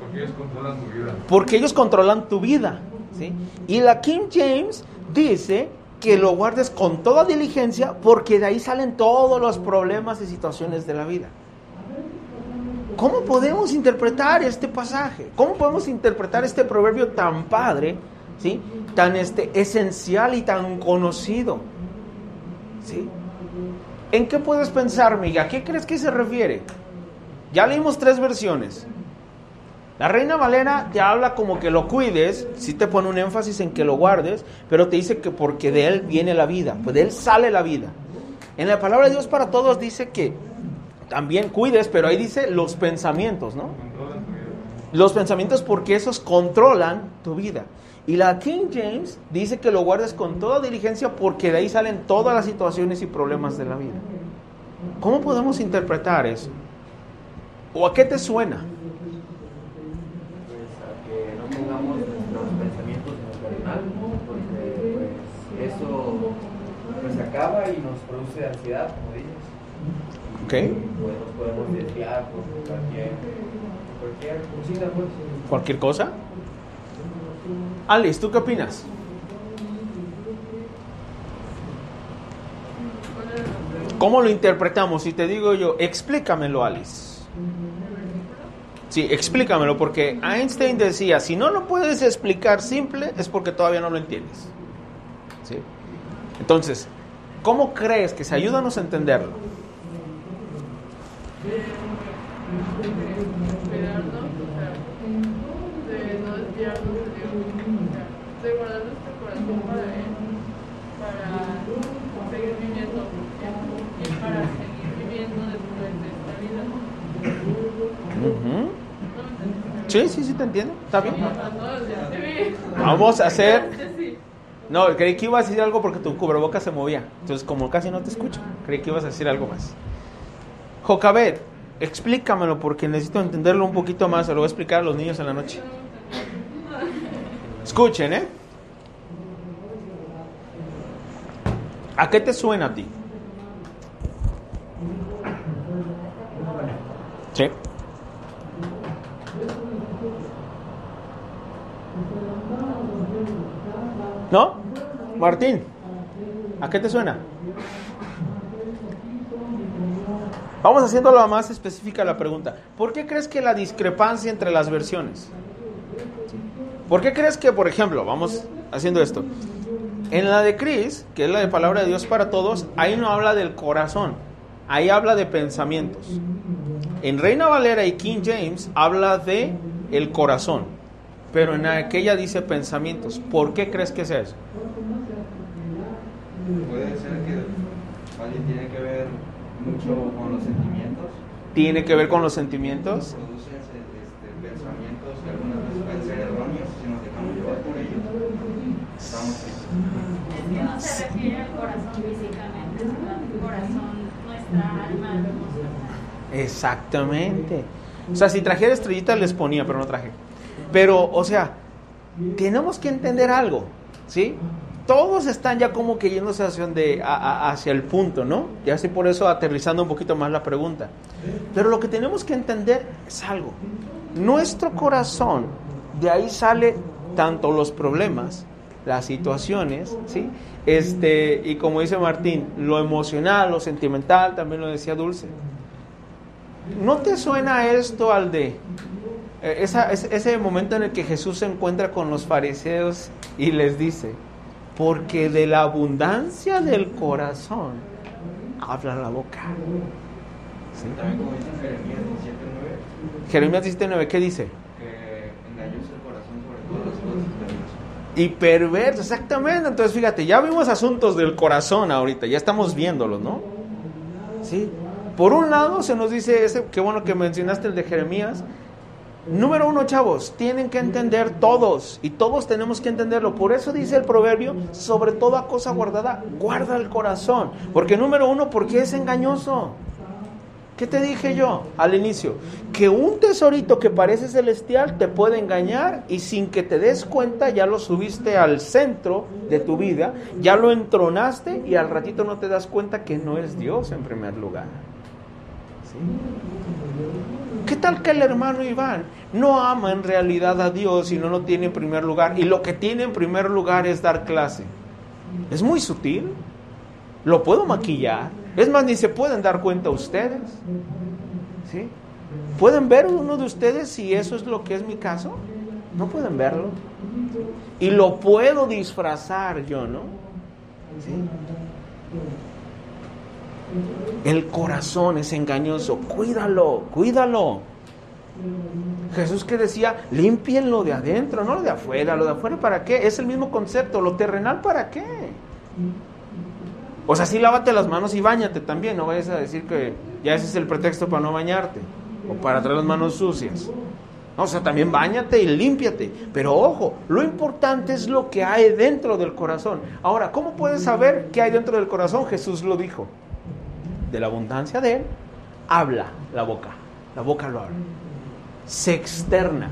Porque ellos controlan tu vida. Porque ellos controlan tu vida. ¿sí? Y la King James dice que lo guardes con toda diligencia porque de ahí salen todos los problemas y situaciones de la vida. ¿Cómo podemos interpretar este pasaje? ¿Cómo podemos interpretar este proverbio tan padre, ¿sí? tan este, esencial y tan conocido? ¿Sí? ¿En qué puedes pensar, Miga? ¿A qué crees que se refiere? Ya leímos tres versiones. La Reina Valera te habla como que lo cuides, sí te pone un énfasis en que lo guardes, pero te dice que porque de él viene la vida, pues de él sale la vida. En la palabra de Dios para todos dice que también cuides, pero ahí dice los pensamientos, ¿no? Los pensamientos porque esos controlan tu vida. Y la King James dice que lo guardes con toda diligencia porque de ahí salen todas las situaciones y problemas de la vida. ¿Cómo podemos interpretar eso? ¿O a qué te suena? pues a que no pongamos nuestros pensamientos en el carnal, porque pues eso pues acaba y nos produce ansiedad, como dices. ¿Ok? Pues nos podemos desviar por cualquier, cualquier cosita, pues. ¿Cualquier cosa? Alice, ¿tú qué opinas? ¿Cómo lo interpretamos? Si te digo yo, explícamelo, Alice. Sí, explícamelo, porque Einstein decía, si no lo puedes explicar simple, es porque todavía no lo entiendes. ¿Sí? Entonces, ¿cómo crees que se ayúdanos a entenderlo? o sea, no Sí, sí, sí, te entiendo. ¿Está bien? Vamos a hacer... No, creí que ibas a decir algo porque tu cubrebocas se movía. Entonces, como casi no te escucho, creí que ibas a decir algo más. Jocabet, explícamelo porque necesito entenderlo un poquito más. Se lo voy a explicar a los niños en la noche. Escuchen, ¿eh? ¿A qué te suena a ti? Sí. ¿No? Martín, ¿a qué te suena? Vamos haciéndolo más específica la pregunta. ¿Por qué crees que la discrepancia entre las versiones? ¿Por qué crees que, por ejemplo, vamos haciendo esto? En la de Cris, que es la de palabra de Dios para todos, ahí no habla del corazón, ahí habla de pensamientos. En Reina Valera y King James habla de el corazón, pero en aquella dice pensamientos. ¿Por qué crees que es eso? Puede ser que alguien tiene que ver mucho con los sentimientos, ¿Tiene que ver con los sentimientos? producen este, pensamientos que algunas veces pueden ser erróneos si nos dejamos llevar por ellos. Estamos Es que no se refiere al corazón físicamente, sino al corazón, nuestra alma emocional. Exactamente. O sea, si trajera estrellitas les ponía, pero no traje. Pero, o sea, tenemos que entender algo, ¿sí? Todos están ya como que yéndose hacia, el punto, ¿no? Y así por eso aterrizando un poquito más la pregunta. Pero lo que tenemos que entender es algo. Nuestro corazón, de ahí sale tanto los problemas, las situaciones, ¿sí? Este, y como dice Martín, lo emocional, lo sentimental, también lo decía Dulce. ¿No te suena esto al de esa- ese, ese momento en el que Jesús se encuentra con los fariseos y les dice, porque de la abundancia del corazón habla la boca? ¿Sí? También como dice Jeremías 17.9, Jeremías 17:9, ¿qué dice? que engañoso el corazón sobre todas las cosas. Y perverso, exactamente. Entonces, fíjate, ya vimos asuntos del corazón ahorita, ya estamos viéndolos, ¿no? Sí. Por un lado, se nos dice ese, qué bueno que mencionaste el de Jeremías, Número uno, chavos, tienen que entender todos y todos tenemos que entenderlo. Por eso dice el proverbio, sobre toda cosa guardada, guarda el corazón. Porque número uno, porque es engañoso. ¿Qué te dije yo al inicio? Que un tesorito que parece celestial te puede engañar y sin que te des cuenta ya lo subiste al centro de tu vida, ya lo entronaste y al ratito no te das cuenta que no es Dios en primer lugar. ¿Sí? ¿Qué tal que el hermano Iván no ama en realidad a Dios y no lo tiene en primer lugar? Y lo que tiene en primer lugar es dar clase. Es muy sutil. Lo puedo maquillar. Es más, ni se pueden dar cuenta ustedes. ¿Sí? ¿Pueden ver uno de ustedes si eso es lo que es mi caso? No pueden verlo. Y lo puedo disfrazar yo, ¿no? ¿Sí? El corazón es engañoso. Cuídalo, cuídalo. Jesús que decía, limpienlo de adentro, no lo de afuera. Lo de afuera, ¿para qué? Es el mismo concepto. Lo terrenal, ¿para qué? O sea, sí lávate las manos y bañate también. No vayas a decir que ya ese es el pretexto para no bañarte o para traer las manos sucias. o sea, también bañate y límpiate. Pero ojo, lo importante es lo que hay dentro del corazón. Ahora, ¿cómo puedes saber qué hay dentro del corazón? Jesús lo dijo de la abundancia de él, habla la boca. La boca lo habla. Se externa.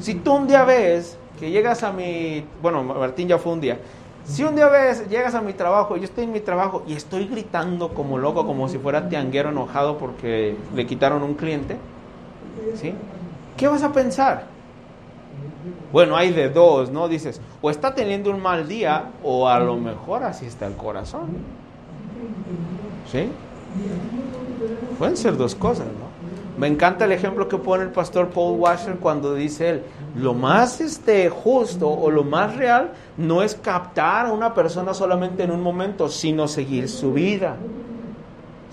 Si tú un día ves que llegas a mi, bueno, Martín ya fue un día, si un día ves, llegas a mi trabajo, yo estoy en mi trabajo y estoy gritando como loco, como si fuera tianguero enojado porque le quitaron un cliente, ¿sí? ¿Qué vas a pensar? Bueno, hay de dos, ¿no? Dices, o está teniendo un mal día o a lo mejor así está el corazón. ¿Sí? Pueden ser dos cosas, ¿no? Me encanta el ejemplo que pone el pastor Paul Washer cuando dice él, lo más este, justo o lo más real no es captar a una persona solamente en un momento, sino seguir su vida.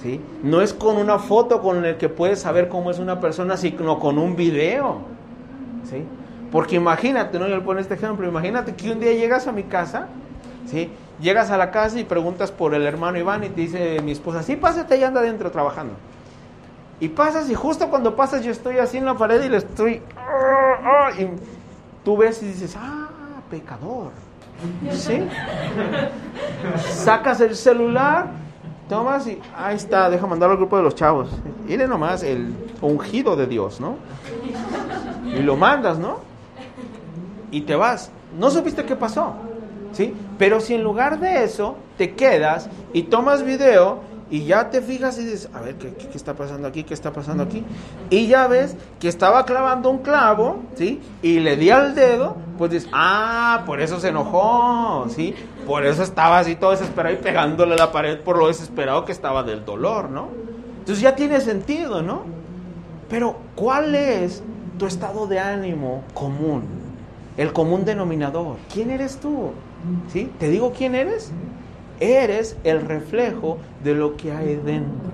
¿Sí? No es con una foto con la que puedes saber cómo es una persona, sino con un video. ¿Sí? Porque imagínate, ¿no? Yo le pongo este ejemplo, imagínate que un día llegas a mi casa, ¿sí? Llegas a la casa y preguntas por el hermano Iván y te dice mi esposa, sí, pásate y anda adentro trabajando. Y pasas y justo cuando pasas yo estoy así en la pared y le estoy... Y tú ves y dices, ah, pecador. ¿Sí? Sacas el celular, tomas y ahí está, deja mandar al grupo de los chavos. Mire nomás el ungido de Dios, ¿no? Y lo mandas, ¿no? Y te vas. ¿No supiste qué pasó? ¿Sí? Pero si en lugar de eso te quedas y tomas video y ya te fijas y dices, a ver, ¿qué, qué, está pasando aquí? ¿Qué está pasando aquí? Y ya ves que estaba clavando un clavo, ¿sí? Y le di al dedo, pues dices, ah, por eso se enojó, ¿sí? Por eso estaba así todo desesperado y pegándole a la pared por lo desesperado que estaba del dolor, ¿no? Entonces ya tiene sentido, ¿no? Pero, ¿cuál es tu estado de ánimo común? El común denominador. ¿Quién eres tú? ¿Sí? ¿Te digo quién eres? Eres el reflejo de lo que hay dentro,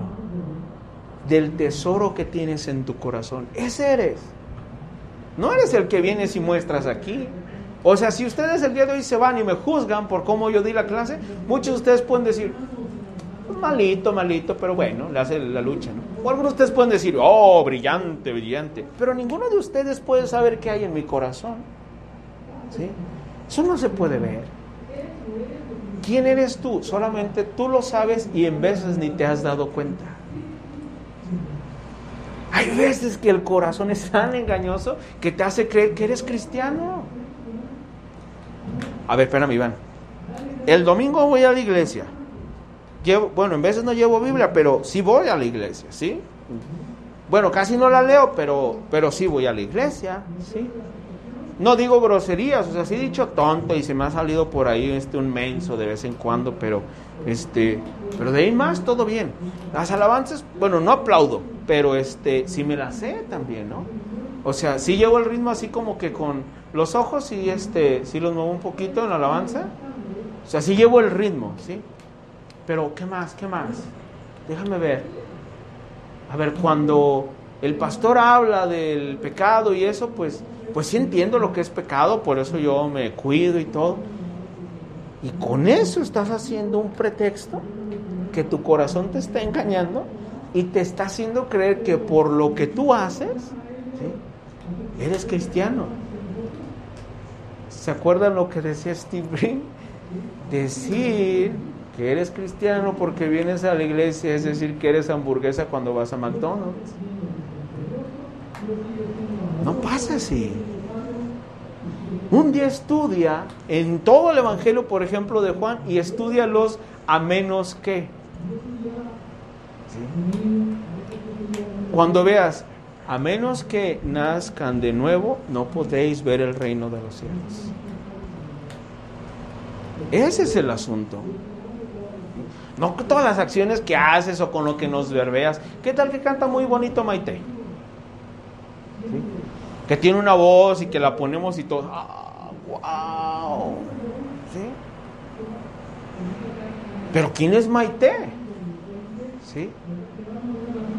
del tesoro que tienes en tu corazón. Ese eres. No eres el que vienes y muestras aquí. O sea, si ustedes el día de hoy se van y me juzgan por cómo yo di la clase, muchos de ustedes pueden decir, malito, malito, pero bueno, le hace la lucha. O algunos de ustedes pueden decir, oh, brillante, brillante. Pero ninguno de ustedes puede saber qué hay en mi corazón. ¿Sí? Eso no se puede ver. ¿Quién eres tú? Solamente tú lo sabes y en veces ni te has dado cuenta. Hay veces que el corazón es tan engañoso que te hace creer que eres cristiano. A ver, espérame, Iván. El domingo voy a la iglesia. Bueno, en veces no llevo Biblia, pero sí voy a la iglesia, ¿sí? Bueno, casi no la leo, pero, pero sí voy a la iglesia, ¿sí? No digo groserías, o sea, sí he dicho tonto y se me ha salido por ahí este un menso de vez en cuando, pero este, pero de ahí más todo bien. Las alabanzas, bueno, no aplaudo, pero este, sí me las sé también, ¿no? O sea, sí llevo el ritmo así como que con los ojos y este, sí los muevo un poquito en la alabanza. O sea, sí llevo el ritmo, ¿sí? Pero ¿qué más? ¿Qué más? Déjame ver. A ver, cuando el pastor habla del pecado y eso, pues pues sí entiendo lo que es pecado, por eso yo me cuido y todo. Y con eso estás haciendo un pretexto que tu corazón te está engañando y te está haciendo creer que por lo que tú haces. Eres cristiano. ¿Se acuerdan lo que decía Steve Green? Decir que eres cristiano porque vienes a la iglesia es decir que eres hamburguesa cuando vas a McDonald's. No pasa así. Un día estudia en todo el Evangelio, por ejemplo, de Juan, y estudialos a menos que. Cuando veas, a menos que nazcan de nuevo, no podéis ver el reino de los cielos. Ese es el asunto. No todas las acciones que haces o con lo que nos verbeas. ¿Qué tal que canta muy bonito Maite? Que tiene una voz y que la ponemos y todo. ¡Ah, wow! ¿Sí? Pero ¿quién es Maite? ¿Sí?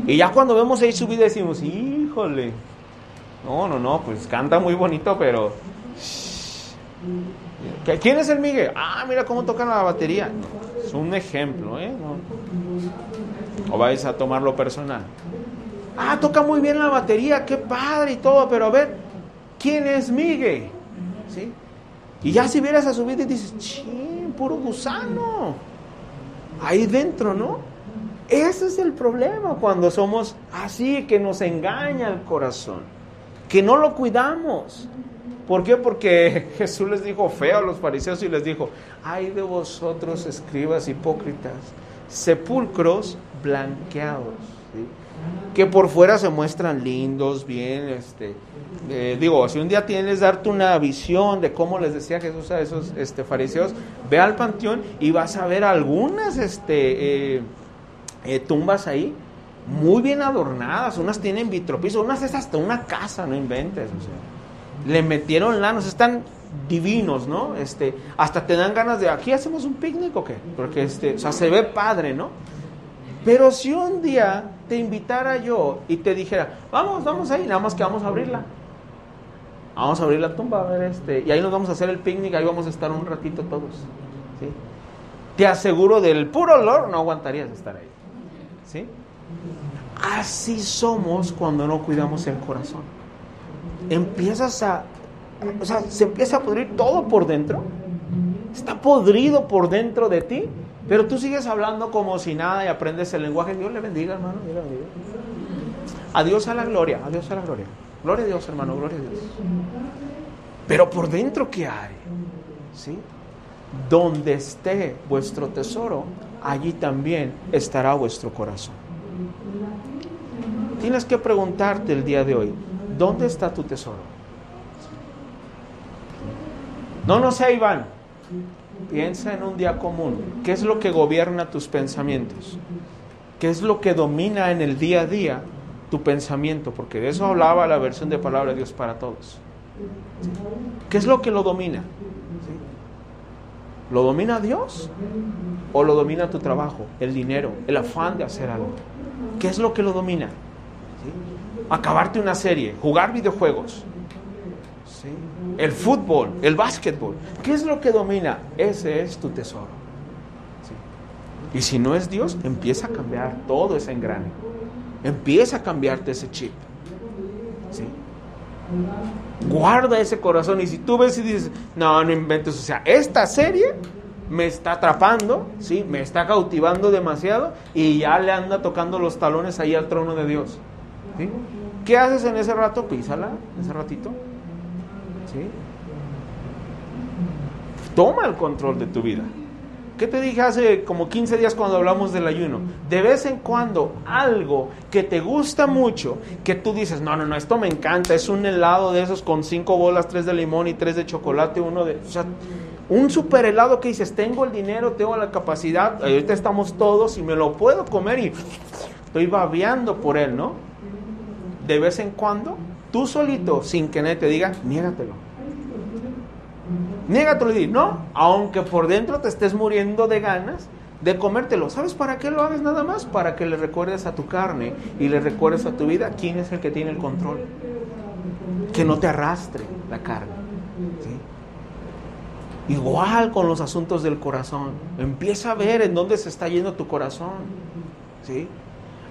Y ya cuando vemos ahí su vida decimos, híjole, no, no, no, pues canta muy bonito, pero... ¿Quién es el Miguel? Ah, mira cómo toca la batería. Es un ejemplo, ¿eh? O vais a tomarlo personal. Ah, toca muy bien la batería, qué padre y todo, pero a ver, ¿quién es Miguel? ¿Sí? Y ya si vieras a su vida y dices, ching, puro gusano. Ahí dentro, ¿no? Ese es el problema cuando somos así, que nos engaña el corazón, que no lo cuidamos. ¿Por qué? Porque Jesús les dijo feo a los fariseos y les dijo, ay de vosotros escribas hipócritas, sepulcros blanqueados, que por fuera se muestran lindos, bien, este, eh, digo, si un día tienes darte una visión de cómo les decía Jesús a esos este, fariseos, ve al panteón y vas a ver algunas, este, eh, eh, tumbas ahí muy bien adornadas, unas tienen vitropiso, unas es hasta una casa, no inventes, le metieron lanos, están divinos, ¿no? Este, hasta te dan ganas de, aquí hacemos un picnic o qué, porque este, o sea, se ve padre, ¿no? Pero si un día te invitara yo y te dijera, vamos, vamos ahí, nada más que vamos a abrirla. Vamos a abrir la tumba, a ver, este, y ahí nos vamos a hacer el picnic, ahí vamos a estar un ratito todos. ¿sí? Te aseguro del puro olor no aguantarías estar ahí. ¿Sí? Así somos cuando no cuidamos el corazón. Empiezas a, o sea, se empieza a pudrir todo por dentro. Está podrido por dentro de ti, pero tú sigues hablando como si nada y aprendes el lenguaje. Dios le bendiga, hermano. Dios le. Adiós a la gloria, adiós a la gloria. Gloria a Dios, hermano, gloria a Dios. Pero por dentro, ¿qué hay? ¿Sí? Donde esté vuestro tesoro, allí también estará vuestro corazón. Tienes que preguntarte el día de hoy, ¿dónde está tu tesoro? No, no sé, Iván. Piensa en un día común. ¿Qué es lo que gobierna tus pensamientos? ¿Qué es lo que domina en el día a día tu pensamiento? Porque de eso hablaba la versión de Palabra de Dios para todos. ¿Qué es lo que lo domina? ¿Lo domina Dios? ¿O lo domina tu trabajo, el dinero, el afán de hacer algo? ¿Qué es lo que lo domina? Acabarte una serie, jugar videojuegos, el fútbol, el básquetbol. ¿Qué es lo que domina? Ese es tu tesoro. Y si no es Dios, empieza a cambiar todo ese engrane. Empieza a cambiarte ese chip. Guarda ese corazón y si tú ves y dices, no, no inventes, o sea, esta serie me está atrapando, ¿sí? me está cautivando demasiado y ya le anda tocando los talones ahí al trono de Dios. ¿sí? ¿Qué haces en ese rato? Písala, ese ratito. Toma el control de tu vida. ¿Qué te dije hace como 15 días cuando hablamos del ayuno? De vez en cuando algo que te gusta mucho, que tú dices, no, no, no, esto me encanta, es un helado de esos con cinco bolas, tres de limón y tres de chocolate, uno de... O sea, un super helado que dices, tengo el dinero, tengo la capacidad, ahorita estamos todos y me lo puedo comer y estoy babeando por él, ¿no? De vez en cuando, tú solito, sin que nadie te diga, niégatelo Niégatelo y no, aunque por dentro te estés muriendo de ganas de comértelo. ¿Sabes para qué lo hagas nada más? Para que le recuerdes a tu carne y le recuerdes a tu vida quién es el que tiene el control. Que no te arrastre la carne. Igual con los asuntos del corazón. Empieza a ver en dónde se está yendo tu corazón. ¿sí?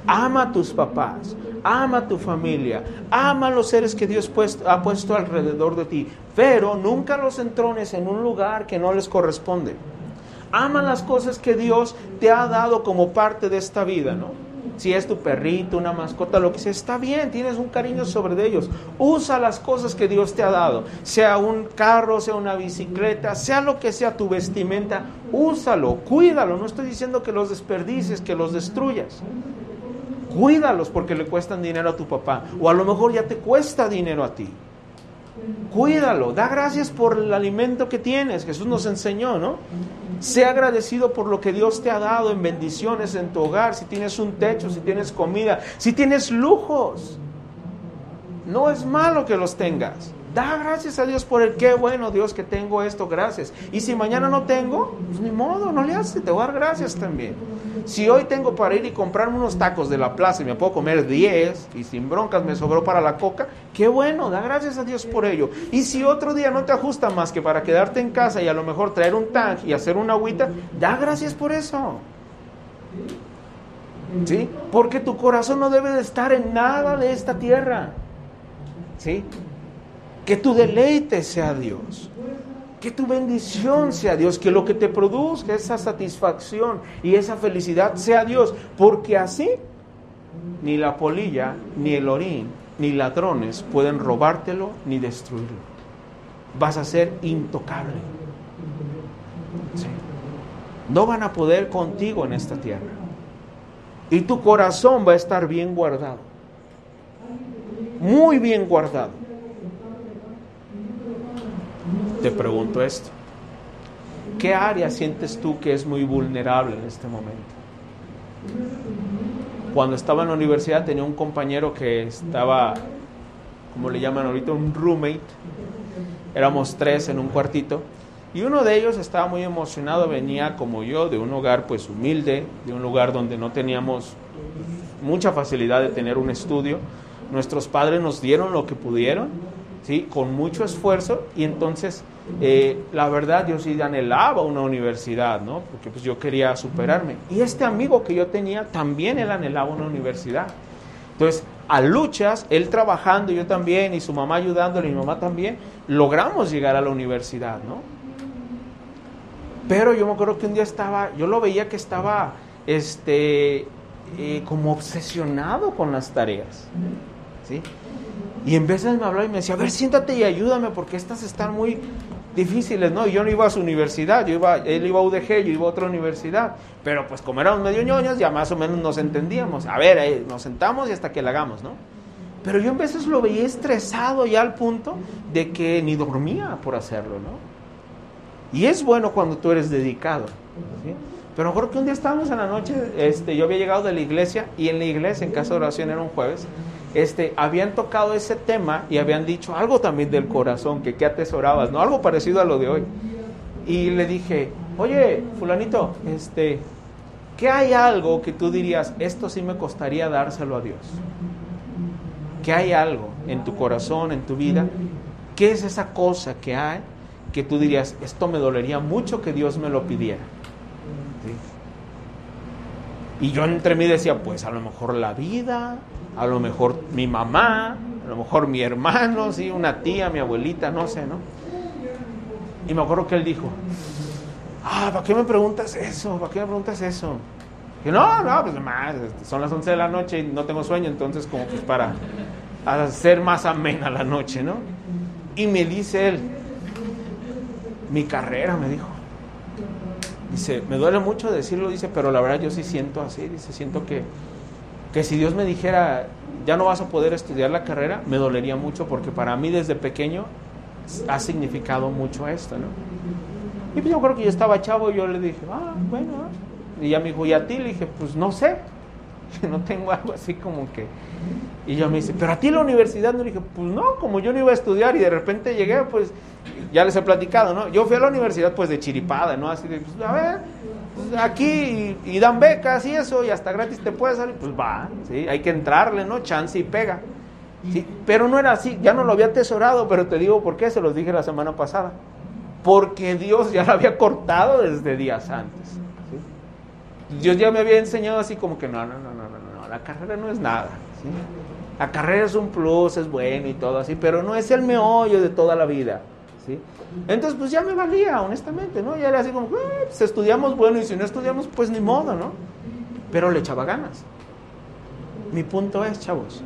Ama a tus papás, ama a tu familia, ama a los seres que Dios puesto- ha puesto alrededor de ti, pero nunca los entrones en un lugar que no les corresponde. Ama las cosas que Dios te ha dado como parte de esta vida, ¿no? Si es tu perrito, una mascota, lo que sea, está bien, tienes un cariño sobre ellos. Usa las cosas que Dios te ha dado, sea un carro, sea una bicicleta, sea lo que sea tu vestimenta, úsalo, cuídalo. No estoy diciendo que los desperdicies, que los destruyas. Cuídalos porque le cuestan dinero a tu papá, o a lo mejor ya te cuesta dinero a ti. Cuídalo, da gracias por el alimento que tienes. Jesús nos enseñó, ¿no? Sea agradecido por lo que Dios te ha dado en bendiciones en tu hogar, si tienes un techo, si tienes comida, si tienes lujos. No es malo que los tengas. Da gracias a Dios por el qué bueno Dios que tengo esto, gracias. Y si mañana no tengo, pues ni modo, no le hace, te voy a dar gracias también. Si hoy tengo para ir y comprarme unos tacos de la plaza y me puedo comer 10 y sin broncas me sobró para la coca, qué bueno, da gracias a Dios por ello. Y si otro día no te ajusta más que para quedarte en casa y a lo mejor traer un tank y hacer una agüita, da gracias por eso. ¿Sí? Porque tu corazón no debe de estar en nada de esta tierra. ¿Sí? Que tu deleite sea Dios. Que tu bendición sea Dios. Que lo que te produzca esa satisfacción y esa felicidad sea Dios. Porque así ni la polilla, ni el orín, ni ladrones pueden robártelo ni destruirlo. Vas a ser intocable. No van a poder contigo en esta tierra. Y tu corazón va a estar bien guardado. Muy bien guardado. Te pregunto esto. ¿Qué área sientes tú que es muy vulnerable en este momento? Cuando estaba en la universidad tenía un compañero que estaba, como le llaman ahorita, un roommate. Éramos tres en un cuartito. Y uno de ellos estaba muy emocionado, venía como yo, de un hogar pues humilde, de un lugar donde no teníamos mucha facilidad de tener un estudio. Nuestros padres nos dieron lo que pudieron, ¿sí? con mucho esfuerzo, y entonces eh, la verdad yo sí anhelaba una universidad, ¿no? porque pues yo quería superarme. Y este amigo que yo tenía también él anhelaba una universidad. Entonces, a luchas, él trabajando, yo también, y su mamá ayudándole, y mi mamá también, logramos llegar a la universidad, ¿no? Pero yo me acuerdo que un día estaba, yo lo veía que estaba, este, eh, como obsesionado con las tareas, ¿sí? Y en veces me hablaba y me decía, a ver, siéntate y ayúdame porque estas están muy difíciles, ¿no? Y yo no iba a su universidad, yo iba, él iba a UDG, yo iba a otra universidad, pero pues como éramos medio ñoños, ya más o menos nos entendíamos. A ver, eh, nos sentamos y hasta que la hagamos, ¿no? Pero yo en veces lo veía estresado ya al punto de que ni dormía por hacerlo, ¿no? Y es bueno cuando tú eres dedicado. ¿sí? Pero mejor que un día estábamos en la noche, este, yo había llegado de la iglesia y en la iglesia, en casa de oración era un jueves, este, habían tocado ese tema y habían dicho algo también del corazón, que qué atesorabas, ¿no? Algo parecido a lo de hoy. Y le dije, oye, fulanito, este, ¿qué hay algo que tú dirías, esto sí me costaría dárselo a Dios? ¿Qué hay algo en tu corazón, en tu vida? ¿Qué es esa cosa que hay que tú dirías, esto me dolería mucho que Dios me lo pidiera? Y yo entre mí decía, pues a lo mejor la vida, a lo mejor mi mamá, a lo mejor mi hermano, ¿sí? una tía, mi abuelita, no sé, ¿no? Y me acuerdo que él dijo, ah, ¿para qué me preguntas eso? ¿Para qué me preguntas eso? Que no, no, pues más, son las 11 de la noche y no tengo sueño, entonces como pues para hacer más amena la noche, ¿no? Y me dice él, mi carrera, me dijo. Dice, me duele mucho decirlo, dice, pero la verdad yo sí siento así, dice, siento que, que si Dios me dijera, ya no vas a poder estudiar la carrera, me dolería mucho porque para mí desde pequeño ha significado mucho esto, ¿no? Y pues yo creo que yo estaba chavo y yo le dije, ah, bueno, y ya me dijo, ¿y a ti? Le dije, pues no sé, no tengo algo así como que... Y yo me dice, pero a ti la universidad, no le dije, pues no, como yo no iba a estudiar y de repente llegué, pues ya les he platicado, ¿no? Yo fui a la universidad pues de chiripada, ¿no? Así de, pues a ver, pues, aquí y, y, dan becas y eso, y hasta gratis te puedes salir, pues va, ¿sí? Hay que entrarle, ¿no? Chance y pega. ¿sí? Pero no era así, ya no lo había atesorado, pero te digo por qué, se los dije la semana pasada. Porque Dios ya lo había cortado desde días antes. ¿sí? Dios ya me había enseñado así como que no, no, no, no, no, no, la la carrera no es nada. ¿sí? La carrera es un plus, es bueno y todo así, pero no es el meollo de toda la vida. Entonces, pues ya me valía, honestamente, ¿no? Ya era así como, eh, estudiamos, bueno, y si no estudiamos, pues ni modo, ¿no? Pero le echaba ganas. Mi punto es, chavos,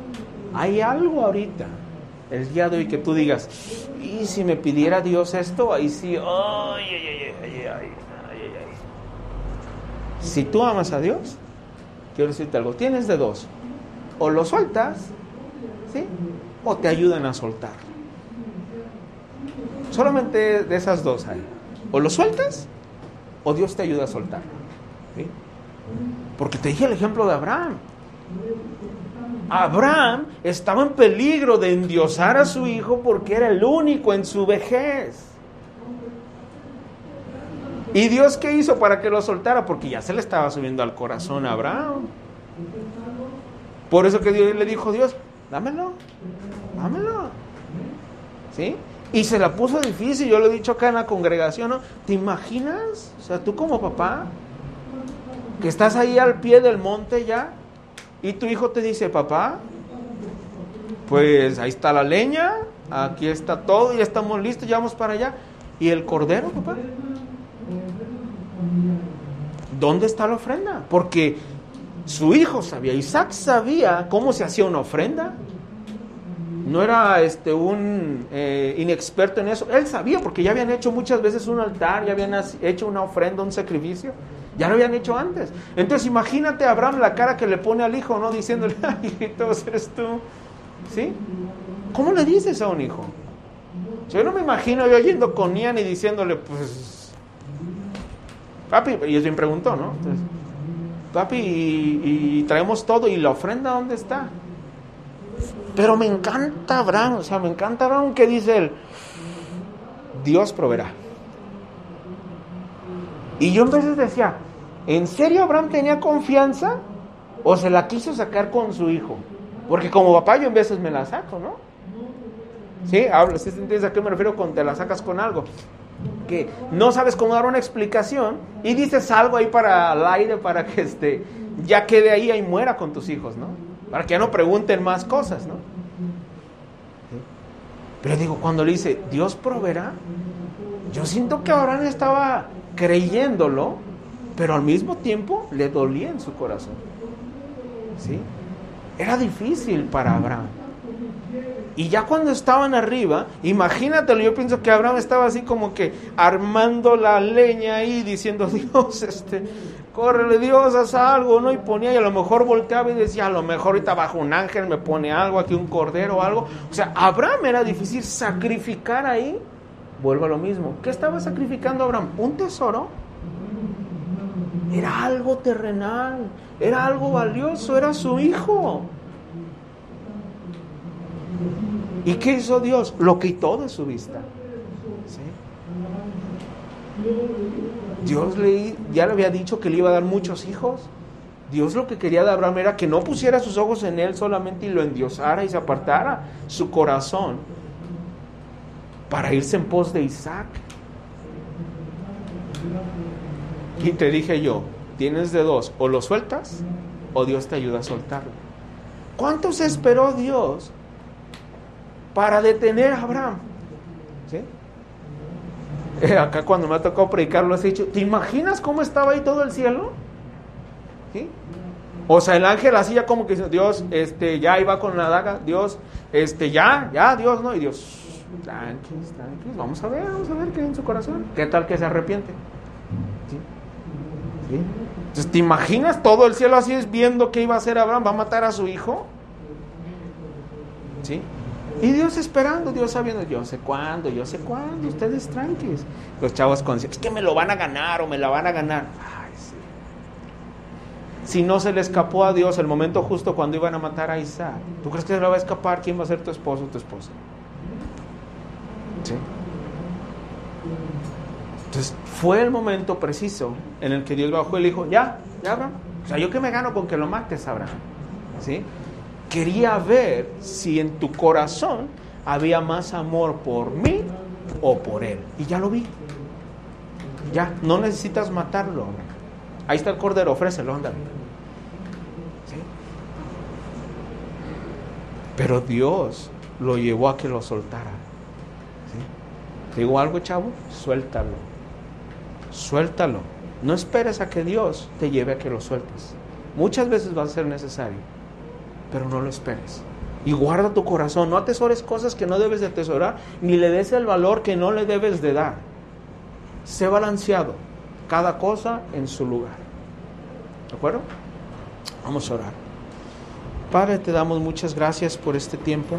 hay algo ahorita, el día de hoy, que tú digas, y si me pidiera Dios esto, ahí sí, ay, ay, ay, ay, ay ay Si tú amas a Dios, quiero decirte algo, tienes de dos, o lo sueltas, ¿sí? O te ayudan a soltarlo. Solamente de esas dos hay. O lo sueltas, o Dios te ayuda a soltar. Porque te dije el ejemplo de Abraham. Abraham estaba en peligro de endiosar a su hijo porque era el único en su vejez. ¿Y Dios qué hizo para que lo soltara? Porque ya se le estaba subiendo al corazón a Abraham. Por eso que Dios le dijo, Dios, dámelo, dámelo. ¿Sí? Y se la puso difícil, yo lo he dicho acá en la congregación, ¿no? ¿Te imaginas? O sea, tú como papá, que estás ahí al pie del monte ya, y tu hijo te dice, papá, pues ahí está la leña, aquí está todo, ya estamos listos, ya vamos para allá. ¿Y el cordero, papá? ¿Dónde está la ofrenda? Porque su hijo sabía, Isaac sabía cómo se hacía una ofrenda. No era este un eh, inexperto en eso. Él sabía porque ya habían hecho muchas veces un altar, ya habían hecho una ofrenda, un sacrificio. Ya lo habían hecho antes. Entonces imagínate a Abraham la cara que le pone al hijo, ¿no? Diciéndole, hijito, eres tú. ¿Sí? ¿Cómo le dices a un hijo? Yo no me imagino yo yendo con Ian y diciéndole, pues, papi, y es bien preguntó, ¿no? Entonces, papi, y, y traemos todo, ¿y la ofrenda dónde está? Pero me encanta Abraham, o sea, me encanta Abraham que dice él, Dios proveerá. Y yo en veces decía, ¿en serio Abraham tenía confianza o se la quiso sacar con su hijo? Porque como papá yo en veces me la saco, ¿no? ¿Sí? Hablo, ¿sí entiendes a qué me refiero con te la sacas con algo? Que no sabes cómo dar una explicación y dices algo ahí para el aire para que este, ya quede ahí y muera con tus hijos, ¿no? Para que ya no pregunten más cosas, ¿no? Pero digo, cuando le dice, Dios proveerá, yo siento que Abraham estaba creyéndolo, pero al mismo tiempo le dolía en su corazón. ¿Sí? Era difícil para Abraham. Y ya cuando estaban arriba, imagínatelo, yo pienso que Abraham estaba así como que armando la leña ahí, diciendo, Dios, este, córrele Dios, haz algo, ¿no? Y ponía, y a lo mejor volteaba y decía, a lo mejor ahorita bajo un ángel me pone algo, aquí un cordero o algo. O sea, Abraham era difícil sacrificar ahí. Vuelvo a lo mismo. ¿Qué estaba sacrificando Abraham? ¿Un tesoro? Era algo terrenal, era algo valioso, era su hijo. ¿Y qué hizo Dios? Lo quitó de su vista. ¿Sí? Dios le, ya le había dicho que le iba a dar muchos hijos. Dios lo que quería de Abraham era que no pusiera sus ojos en él solamente y lo endiosara y se apartara su corazón para irse en pos de Isaac. Y te dije yo, tienes de dos, o lo sueltas o Dios te ayuda a soltarlo. ¿Cuánto se esperó Dios para detener a Abraham? Acá cuando me ha tocado predicar lo has dicho, ¿te imaginas cómo estaba ahí todo el cielo? ¿Sí? O sea, el ángel hacía como que Dios, este, ya iba con la daga, Dios, este, ya, ya, Dios, ¿no? Y Dios, tranquilos, tranquilos, vamos a ver, vamos a ver qué hay en su corazón. ¿Qué tal que se arrepiente? ¿Sí? ¿Sí? Entonces, ¿te imaginas todo el cielo así es viendo qué iba a hacer Abraham? ¿Va a matar a su hijo? ¿Sí? Y Dios esperando, Dios sabiendo, yo sé cuándo, yo sé cuándo, ustedes tranquilos. Los chavos conscientes, es que me lo van a ganar o me la van a ganar. Ay, sí. Si no se le escapó a Dios el momento justo cuando iban a matar a Isaac, ¿tú crees que se le va a escapar? ¿Quién va a ser tu esposo o tu esposa? ¿Sí? Entonces fue el momento preciso en el que Dios bajó y le dijo, ya, ya Abraham. O sea, yo que me gano con que lo mates, Abraham. ¿Sí? Quería ver si en tu corazón había más amor por mí o por él. Y ya lo vi. Ya, no necesitas matarlo. Ahí está el cordero, ofrécelo, ándale. ¿Sí? Pero Dios lo llevó a que lo soltara. ¿Sí? ¿Te digo algo, chavo? Suéltalo. Suéltalo. No esperes a que Dios te lleve a que lo sueltes. Muchas veces va a ser necesario, pero no lo esperes. Y guarda tu corazón. No atesores cosas que no debes de atesorar, ni le des el valor que no le debes de dar. Sé balanceado. Cada cosa en su lugar. ¿De acuerdo? Vamos a orar. Padre, te damos muchas gracias por este tiempo.